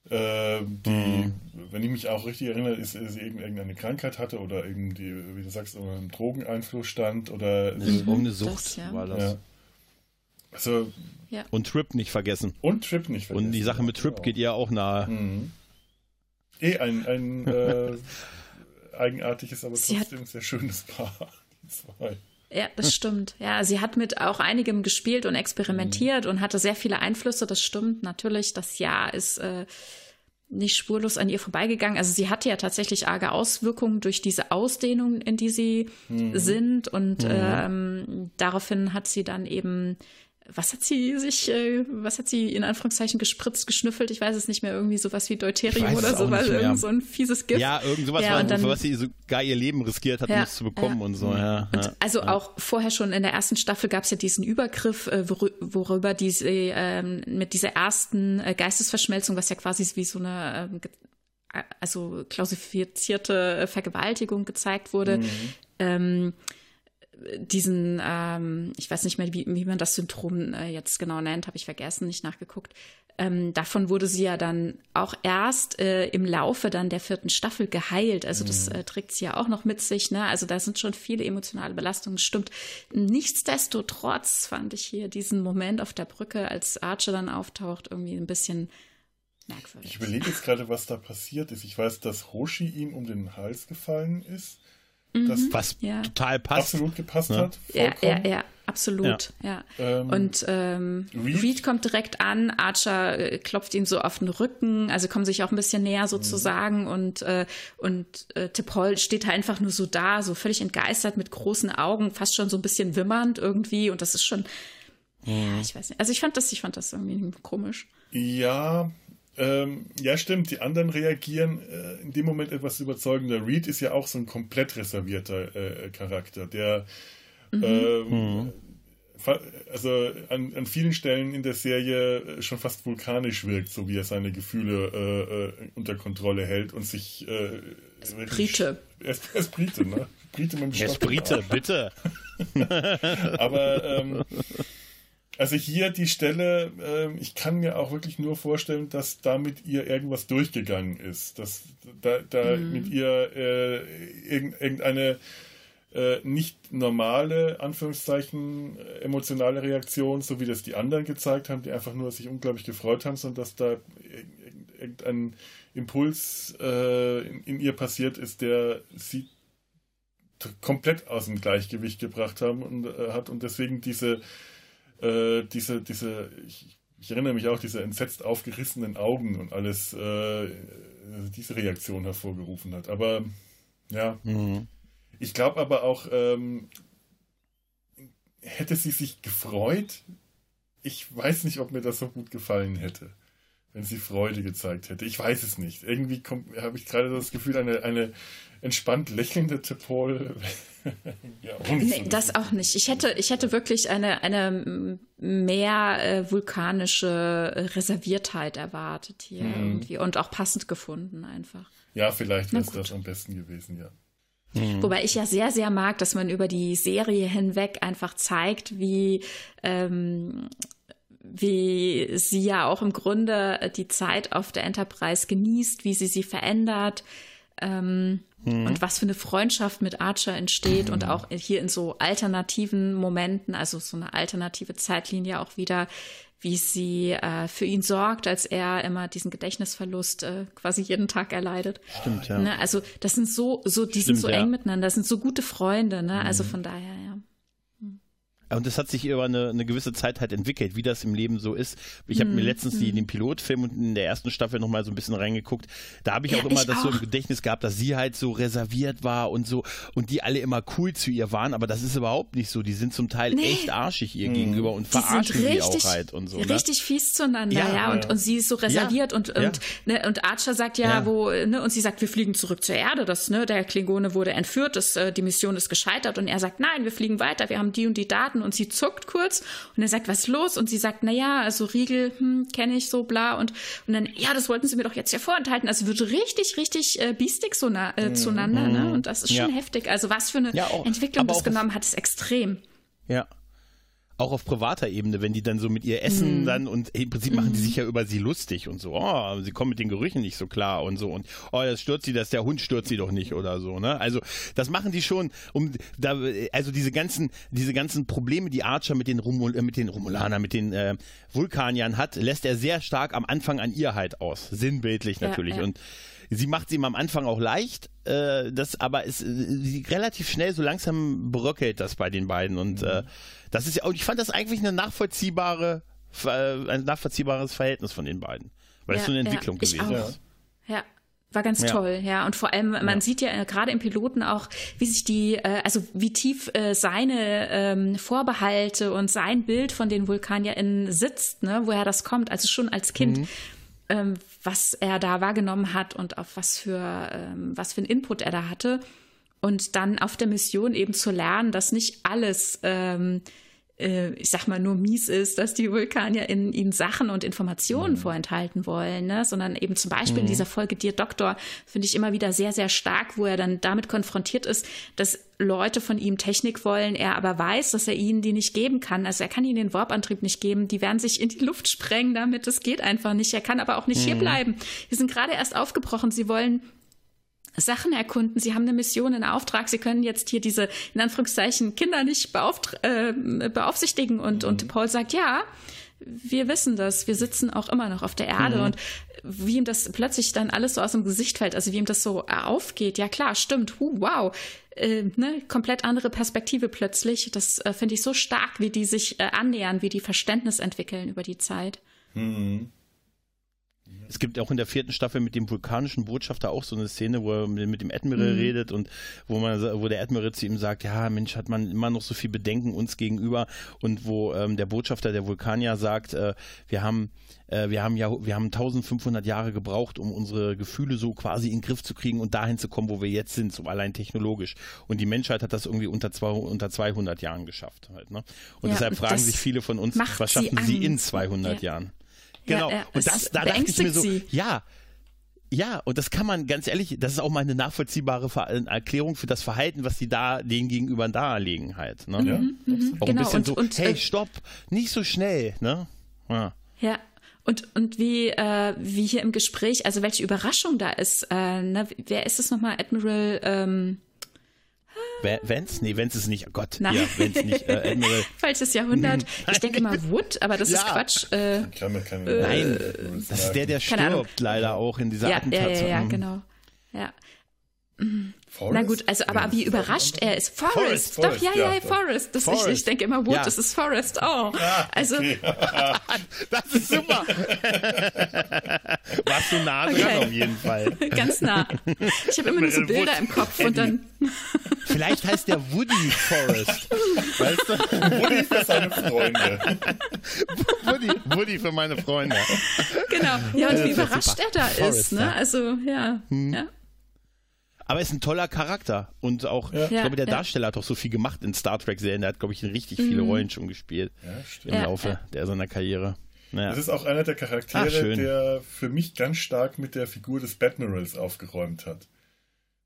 Speaker 1: Äh, die, mhm. wenn ich mich auch richtig erinnere, ist, ist eben irgendeine Krankheit hatte oder irgendwie, wie du sagst, unter einem Drogeneinfluss stand oder
Speaker 2: mhm, um eine Sucht das, ja. war das. Ja.
Speaker 1: Also,
Speaker 2: ja. Und Trip nicht vergessen.
Speaker 1: Und Trip nicht
Speaker 2: vergessen. Und die Sache mit Trip genau. geht ihr auch nahe.
Speaker 1: Mhm. Eh ein, ein äh, eigenartiges, aber trotzdem sehr schönes Paar. Die zwei.
Speaker 3: Ja, das stimmt. Ja, sie hat mit auch einigem gespielt und experimentiert mhm. und hatte sehr viele Einflüsse. Das stimmt natürlich. Das Jahr ist äh, nicht spurlos an ihr vorbeigegangen. Also sie hatte ja tatsächlich arge Auswirkungen durch diese Ausdehnung, in die sie mhm. sind. Und mhm. ähm, daraufhin hat sie dann eben was hat sie sich, äh, was hat sie in Anführungszeichen gespritzt, geschnüffelt? Ich weiß es nicht mehr, irgendwie sowas wie Deuterium oder so, weil irgend so ein fieses Gift.
Speaker 2: Ja, irgend sowas, ja, war, dann, was sie sogar ihr Leben riskiert hat, ja, um es zu bekommen ja. und so. Ja,
Speaker 3: und also auch vorher schon in der ersten Staffel gab es ja diesen Übergriff, äh, worüber diese ähm, mit dieser ersten äh, Geistesverschmelzung, was ja quasi wie so eine ähm, also klassifizierte Vergewaltigung gezeigt wurde. Mhm. Ähm, diesen, ähm, ich weiß nicht mehr, wie, wie man das Syndrom äh, jetzt genau nennt, habe ich vergessen, nicht nachgeguckt. Ähm, davon wurde sie ja dann auch erst äh, im Laufe dann der vierten Staffel geheilt. Also das mhm. äh, trägt sie ja auch noch mit sich. Ne? Also da sind schon viele emotionale Belastungen. Stimmt. Nichtsdestotrotz fand ich hier diesen Moment auf der Brücke, als Archer dann auftaucht, irgendwie ein bisschen merkwürdig.
Speaker 1: Ich überlege jetzt gerade, was da passiert ist. Ich weiß, dass Hoshi ihm um den Hals gefallen ist.
Speaker 2: Das mhm. was ja. total passt.
Speaker 1: Absolut gepasst
Speaker 3: ja.
Speaker 1: hat.
Speaker 3: Ja, ja, ja, absolut. Ja. ja. Ähm, und ähm, Reed? Reed? kommt direkt an, Archer äh, klopft ihn so auf den Rücken, also kommen sich auch ein bisschen näher sozusagen mhm. und, äh, und äh, Tipol steht halt einfach nur so da, so völlig entgeistert mit großen Augen, fast schon so ein bisschen wimmernd irgendwie und das ist schon, mhm. ja, ich weiß nicht. Also ich fand das, ich fand das irgendwie komisch.
Speaker 1: Ja, Ähm, ja, stimmt. Die anderen reagieren äh, in dem Moment etwas überzeugender. Reed ist ja auch so ein komplett reservierter äh, Charakter, der mhm. Ähm, mhm. also an, an, vielen Stellen in der Serie schon fast vulkanisch wirkt, so wie er seine Gefühle äh, äh unter Kontrolle hält und sich. Äh,
Speaker 3: Brite.
Speaker 1: Er ist, er ist Brite, ne?
Speaker 2: Brite mit dem Er ist Brite, bitte.
Speaker 1: Aber ähm, also hier die Stelle, äh, ich kann mir auch wirklich nur vorstellen, dass da mit ihr irgendwas durchgegangen ist. Dass da, da mhm. mit ihr äh, irgendeine äh, nicht normale, Anführungszeichen, emotionale Reaktion, so wie das die anderen gezeigt haben, die einfach nur sich unglaublich gefreut haben, sondern dass da irgendein Impuls äh, in, in ihr passiert ist, der sie komplett aus dem Gleichgewicht gebracht haben und äh, hat und deswegen diese äh, diese, diese, ich, ich, erinnere mich auch, diese entsetzt aufgerissenen Augen und alles, äh, diese Reaktion hervorgerufen hat. Aber ja, mhm. ich glaube aber auch, ähm, hätte sie sich gefreut, ich weiß nicht, ob mir das so gut gefallen hätte wenn sie Freude gezeigt hätte. Ich weiß es nicht. Irgendwie habe ich gerade das Gefühl, eine, eine entspannt lächelnde T'Pol.
Speaker 3: ja, nee, das auch nicht. Ich hätte, ich hätte wirklich eine, eine mehr äh, vulkanische Reserviertheit erwartet hier mhm. irgendwie und auch passend gefunden einfach.
Speaker 1: Ja, vielleicht wäre es das am besten gewesen, ja.
Speaker 3: Mhm. Wobei ich ja sehr, sehr mag, dass man über die Serie hinweg einfach zeigt, wie ähm, wie sie ja auch im Grunde die Zeit auf der Enterprise genießt, wie sie sie verändert ähm, mhm. und was für eine Freundschaft mit Archer entsteht mhm. und auch hier in so alternativen Momenten, also so eine alternative Zeitlinie auch wieder, wie sie äh, für ihn sorgt, als er immer diesen Gedächtnisverlust äh, quasi jeden Tag erleidet.
Speaker 2: Stimmt, ja.
Speaker 3: Ne? Also das sind so, so die Stimmt, sind so ja. eng miteinander, das sind so gute Freunde, ne? Also mhm. Also von daher, ja.
Speaker 2: Und das hat sich über eine, eine gewisse Zeit halt entwickelt, wie das im Leben so ist. Ich habe mm, mir mhm. letztens mm. die, mhm. den Pilotfilm und in der ersten Staffel nochmal so ein bisschen reingeguckt. Da habe ich ja, auch immer ich das auch. so im Gedächtnis gehabt, dass sie halt so reserviert war und so und die alle immer cool zu ihr waren, aber das ist überhaupt nicht so. Die sind zum Teil nee. echt arschig ihr mm. gegenüber und verarschen richtig, sie auch halt und so.
Speaker 3: Ne? Richtig fies zueinander, ja. ja. Und, und sie ist so reserviert ja. und, und, ne, und Archer sagt ja, wo, ne, und sie sagt, wir fliegen zurück zur Erde. Das, ne, der Klingone wurde entführt, das, äh, die Mission ist gescheitert und er sagt, nein, wir fliegen weiter, wir haben die und die Daten und sie zuckt kurz und er sagt, was ist los? Und sie sagt, na ja, also Riegel, hm, kenne ich so, bla. Und, und dann, ja, das wollten sie mir doch jetzt ja vorenthalten. Also wird richtig, richtig äh, biestig so na, äh, mhm. zueinander. Ne? Mhm. Und das ist schon ja. heftig. Also was für eine ja, auch, Entwicklung das genommen hat, ist extrem.
Speaker 2: Ja, auch auf privater Ebene, wenn die dann so mit ihr essen mm. dann und im Prinzip machen die mhm. sich ja über sie lustig und so, oh, sie kommen mit den Gerüchen nicht so klar und so und oh, das stört sie, dass der Hund stört sie doch nicht oder so, ne? Also, das machen die schon, um da also diese ganzen diese ganzen Probleme, die Archer mit den Romul äh, mit den Romulanern, mit den äh, Vulkaniern hat, lässt er sehr stark am Anfang an ihr halt aus, sinnbildlich natürlich ja, ja. und sie macht es ihm am Anfang auch leicht, äh, das aber ist äh, relativ schnell so langsam bröckelt das bei den beiden und mhm. äh, das ist ja, und ich fand das eigentlich eine nachvollziehbare, äh, ein nachvollziehbares Verhältnis von den beiden. Weil es so eine Entwicklung ja, gewesen ist.
Speaker 3: Ja. War ganz ja. toll, ja. Und vor allem, man ja. sieht ja äh, gerade im Piloten auch, wie sich die, äh, also wie tief äh, seine ähm, Vorbehalte und sein Bild von den VulkanierInnen sitzt, ne, woher das kommt. Also schon als Kind, mhm. Ähm, was er da wahrgenommen hat und auf was für, ähm, was für einen Input er da hatte. Und dann auf der Mission eben zu lernen, dass nicht alles ähm, äh, ich sag mal, nur mies ist, dass die Vulkanier in ihnen Sachen und Informationen mhm. vorenthalten wollen, ne? sondern eben zum Beispiel mhm. in dieser Folge Dear Doktor finde ich immer wieder sehr, sehr stark, wo er dann damit konfrontiert ist, dass Leute von ihm Technik wollen, er aber weiß, dass er ihnen die nicht geben kann. Also er kann ihnen den Warp-Antrieb nicht geben, die werden sich in die Luft sprengen damit, das geht einfach nicht. Er kann aber auch nicht mhm. hier bleiben. Die sind gerade erst aufgebrochen, sie wollen Sachen erkunden. Sie haben eine Mission, einen Auftrag. Sie können jetzt hier diese, in Anführungszeichen, Kinder nicht äh, beaufsichtigen. Und, mhm. und Paul sagt, ja, wir wissen das. Wir sitzen auch immer noch auf der Erde. Mhm. Und wie ihm das plötzlich dann alles so aus dem Gesicht fällt, also wie ihm das so aufgeht. Ja, klar, stimmt. Huh, wow. Äh, ne, komplett andere Perspektive plötzlich. Das äh, finde ich so stark, wie die sich äh, annähern, wie die Verständnis entwickeln über die Zeit. Mhm.
Speaker 2: Es gibt auch in der vierten Staffel mit dem vulkanischen Botschafter auch so eine Szene, wo er mit dem Admiral mhm. redet und wo man, wo der Admiral zu ihm sagt, ja Mensch, hat man immer noch so viel Bedenken uns gegenüber und wo ähm, der Botschafter der Vulkanier sagt, äh, wir haben äh, wir haben ja, wir haben 1500 Jahre gebraucht, um unsere Gefühle so quasi in den Griff zu kriegen und dahin zu kommen, wo wir jetzt sind, so allein technologisch. Und die Menschheit hat das irgendwie unter, zwei, unter 200 Jahren geschafft halt, ne? Und ja, deshalb fragen sich viele von uns, was schaffen sie, sie in 200 ja. Jahren? Genau. Ja, und das, da dachte ich mir so, sie. ja, ja, und das kann man ganz ehrlich, das ist auch mal eine nachvollziehbare Erklärung für das Verhalten, was sie da denen gegenüber darlegen halt. Ne? Ja, mhm, auch genau, ein bisschen und, so, und, hey, äh, stopp, nicht so schnell, ne?
Speaker 3: Ja. ja. Und, und wie, äh, wie hier im Gespräch, also welche Überraschung da ist. Äh, ne? Wer ist es nochmal? Admiral. Ähm,
Speaker 2: Vance? Nee, Vance ist nicht. Oh Gott, Nein. ja, Vance nicht. Äh, Admiral.
Speaker 3: Falsches Jahrhundert. Ich denke mal Wood, aber das ja. ist Quatsch. Äh,
Speaker 2: äh, Nein, das ist der, der stirbt leider auch in dieser
Speaker 3: ja,
Speaker 2: Attentat.
Speaker 3: Ja, ja, ja, genau. Ja. Forrest? Na gut, also aber wie überrascht er ist. Forrest, Forrest doch, Forrest, ja, ja, ja, Forrest. Das, Forrest. Ich, ich denke immer, Wood, ja. das ist Forrest. Oh, ah, also. Okay.
Speaker 2: das ist super. Warst du nah dran okay. auf jeden Fall.
Speaker 3: Ganz nah. Ich habe immer nur so Bilder im Kopf und dann.
Speaker 2: Vielleicht heißt der Woody Forrest. Weißt du?
Speaker 1: Woody für seine Freunde.
Speaker 2: Woody, Woody für meine Freunde.
Speaker 3: Genau. Ja, und wie überrascht er da Forrest, ist, ne? Also, ja. Hm. ja.
Speaker 2: Aber er ist ein toller Charakter. Und auch, ja. ich glaube, der Darsteller hat auch so viel gemacht in Star Trek-Serien. Der hat, glaube ich, richtig mhm. viele Rollen schon gespielt ja, im Laufe der seiner Karriere.
Speaker 1: Naja. Das ist auch einer der Charaktere, Ach, der für mich ganz stark mit der Figur des Batmirals aufgeräumt hat.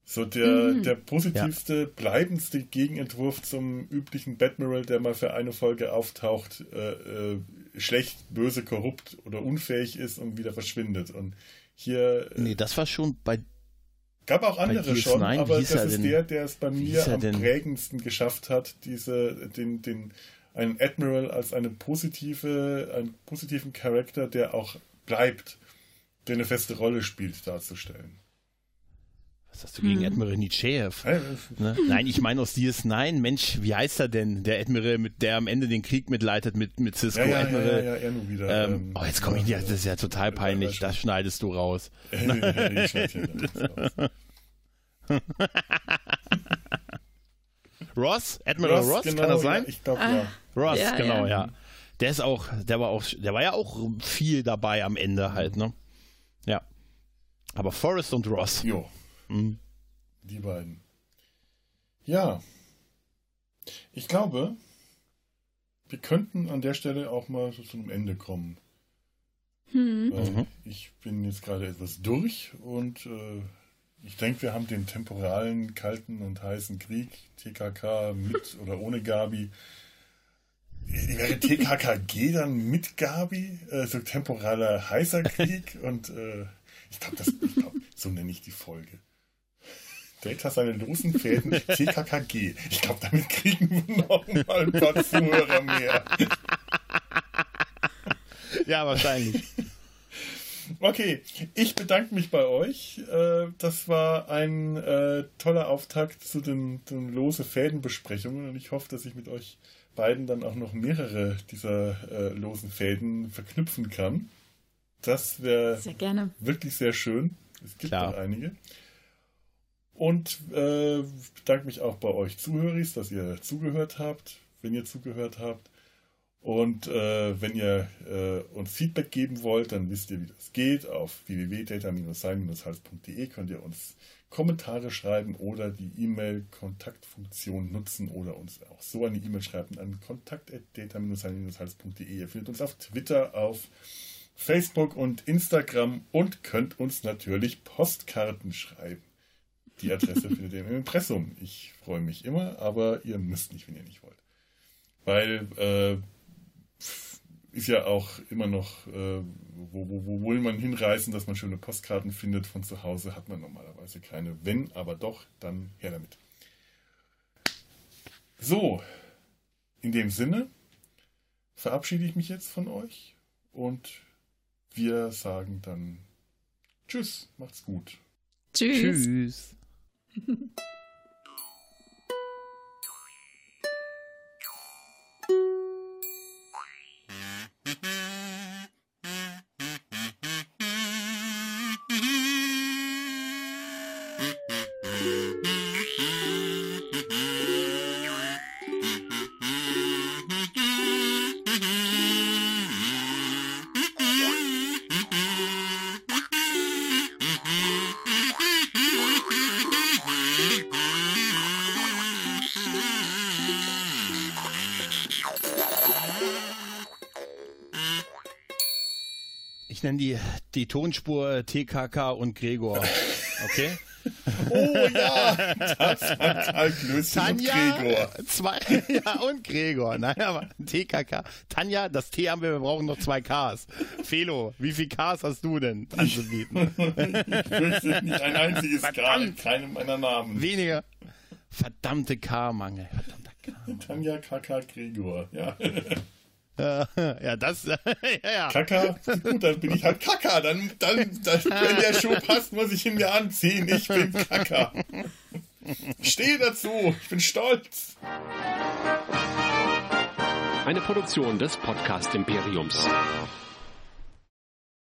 Speaker 1: So der, mhm. der positivste, ja. bleibendste Gegenentwurf zum üblichen Batmiral, der mal für eine Folge auftaucht, äh, äh, schlecht, böse, korrupt oder unfähig ist und wieder verschwindet. Und hier.
Speaker 2: Äh, nee, das war schon bei
Speaker 1: Gab auch andere schon, aber das ist denn? der, der es bei mir am denn? prägendsten geschafft hat, diese, den, den, einen Admiral als eine positive, einen positiven Charakter, der auch bleibt, der eine feste Rolle spielt, darzustellen.
Speaker 2: Was hast du gegen hm. Admiral Nietzscheev? Ne? Nein, ich meine aus DS9, Mensch, wie heißt er denn? Der Admiral, mit der am Ende den Krieg mitleitet mit, mit Cisco. Ja, ja, Admiral. Ja, ja, ja, nur wieder. Ähm, ähm, oh, jetzt komme ich nicht, das ist ja total peinlich, das schneidest du raus. Ross? Admiral Ross, Ross genau, kann das sein?
Speaker 1: Ja, ich glaube ah. ja.
Speaker 2: Ross, ja, genau, ja. Der ist auch, der war auch, der war ja auch viel dabei am Ende halt, ne? Ja. Aber Forrest und Ross.
Speaker 1: Jo. Mhm. Die beiden. Ja. Ich glaube, wir könnten an der Stelle auch mal so zu einem Ende kommen. Hm. Mhm. Ich bin jetzt gerade etwas durch und äh, ich denke, wir haben den temporalen, kalten und heißen Krieg, TKK mit oder ohne Gabi. Wäre TKKG dann mit Gabi? Äh, so temporaler heißer Krieg und äh, ich glaube, glaub, so nenne ich die Folge. Data seine losen Fäden TKKG. Ich glaube, damit kriegen wir noch mal ein paar Zuhörer mehr.
Speaker 2: Ja, wahrscheinlich.
Speaker 1: Okay, ich bedanke mich bei euch. Äh, das war ein äh, toller Auftakt zu den, den lose Fädenbesprechungen und ich hoffe, dass ich mit euch beiden dann auch noch mehrere dieser äh, losen Fäden verknüpfen kann. Das wäre wirklich sehr schön. Es gibt Klar. einige. Und äh, bedanke mich auch bei euch Zuhörer, dass ihr zugehört habt, wenn ihr zugehört habt. Und äh, wenn ihr äh, uns Feedback geben wollt, dann wisst ihr, wie das geht. Auf www.data-sein-hals.de könnt ihr uns Kommentare schreiben oder die E-Mail-Kontaktfunktion nutzen oder uns auch so eine E-Mail schreiben an kontakt.data-sein-hals.de. Ihr findet uns auf Twitter, auf Facebook und Instagram und könnt uns natürlich Postkarten schreiben. Die Adresse findet ihr im Impressum. Ich freue mich immer, aber ihr müsst nicht, wenn ihr nicht wollt. Weil äh, ist ja auch immer noch, äh, wo, wo, wo will man hinreisen, dass man schöne Postkarten findet von zu Hause, hat man normalerweise keine. Wenn, aber doch, dann her damit. So, in dem Sinne verabschiede ich mich jetzt von euch und wir sagen dann Tschüss, macht's gut.
Speaker 3: Tschüss. Tschüss. Mm-hmm.
Speaker 2: nenne die, die Tonspur TKK und Gregor. Okay?
Speaker 1: Oh ja, das war
Speaker 2: Tanja,
Speaker 1: und Gregor.
Speaker 2: Zwei, ja, und Gregor. Nein, aber TKK. Tanja, das T haben wir, wir brauchen noch zwei Ks. Felo, wie viel Ks hast du denn anzubieten?
Speaker 1: Ich wüsste nicht ein einziges K in
Speaker 2: Verdammt.
Speaker 1: keinem meiner Namen.
Speaker 2: Weniger. Verdammte K-Mangel. Verdammter K.
Speaker 1: Tanja Kaka Gregor. Ja.
Speaker 2: Ja, das, ja, ja.
Speaker 1: Kaka, gut, dann bin ich halt Kaka. Dann, dann, dann, wenn der Schuh passt, muss ich ihn mir anziehen. Ich bin Kaka. Ich stehe dazu. Ich bin stolz.
Speaker 4: Eine Produktion des Podcast Imperiums.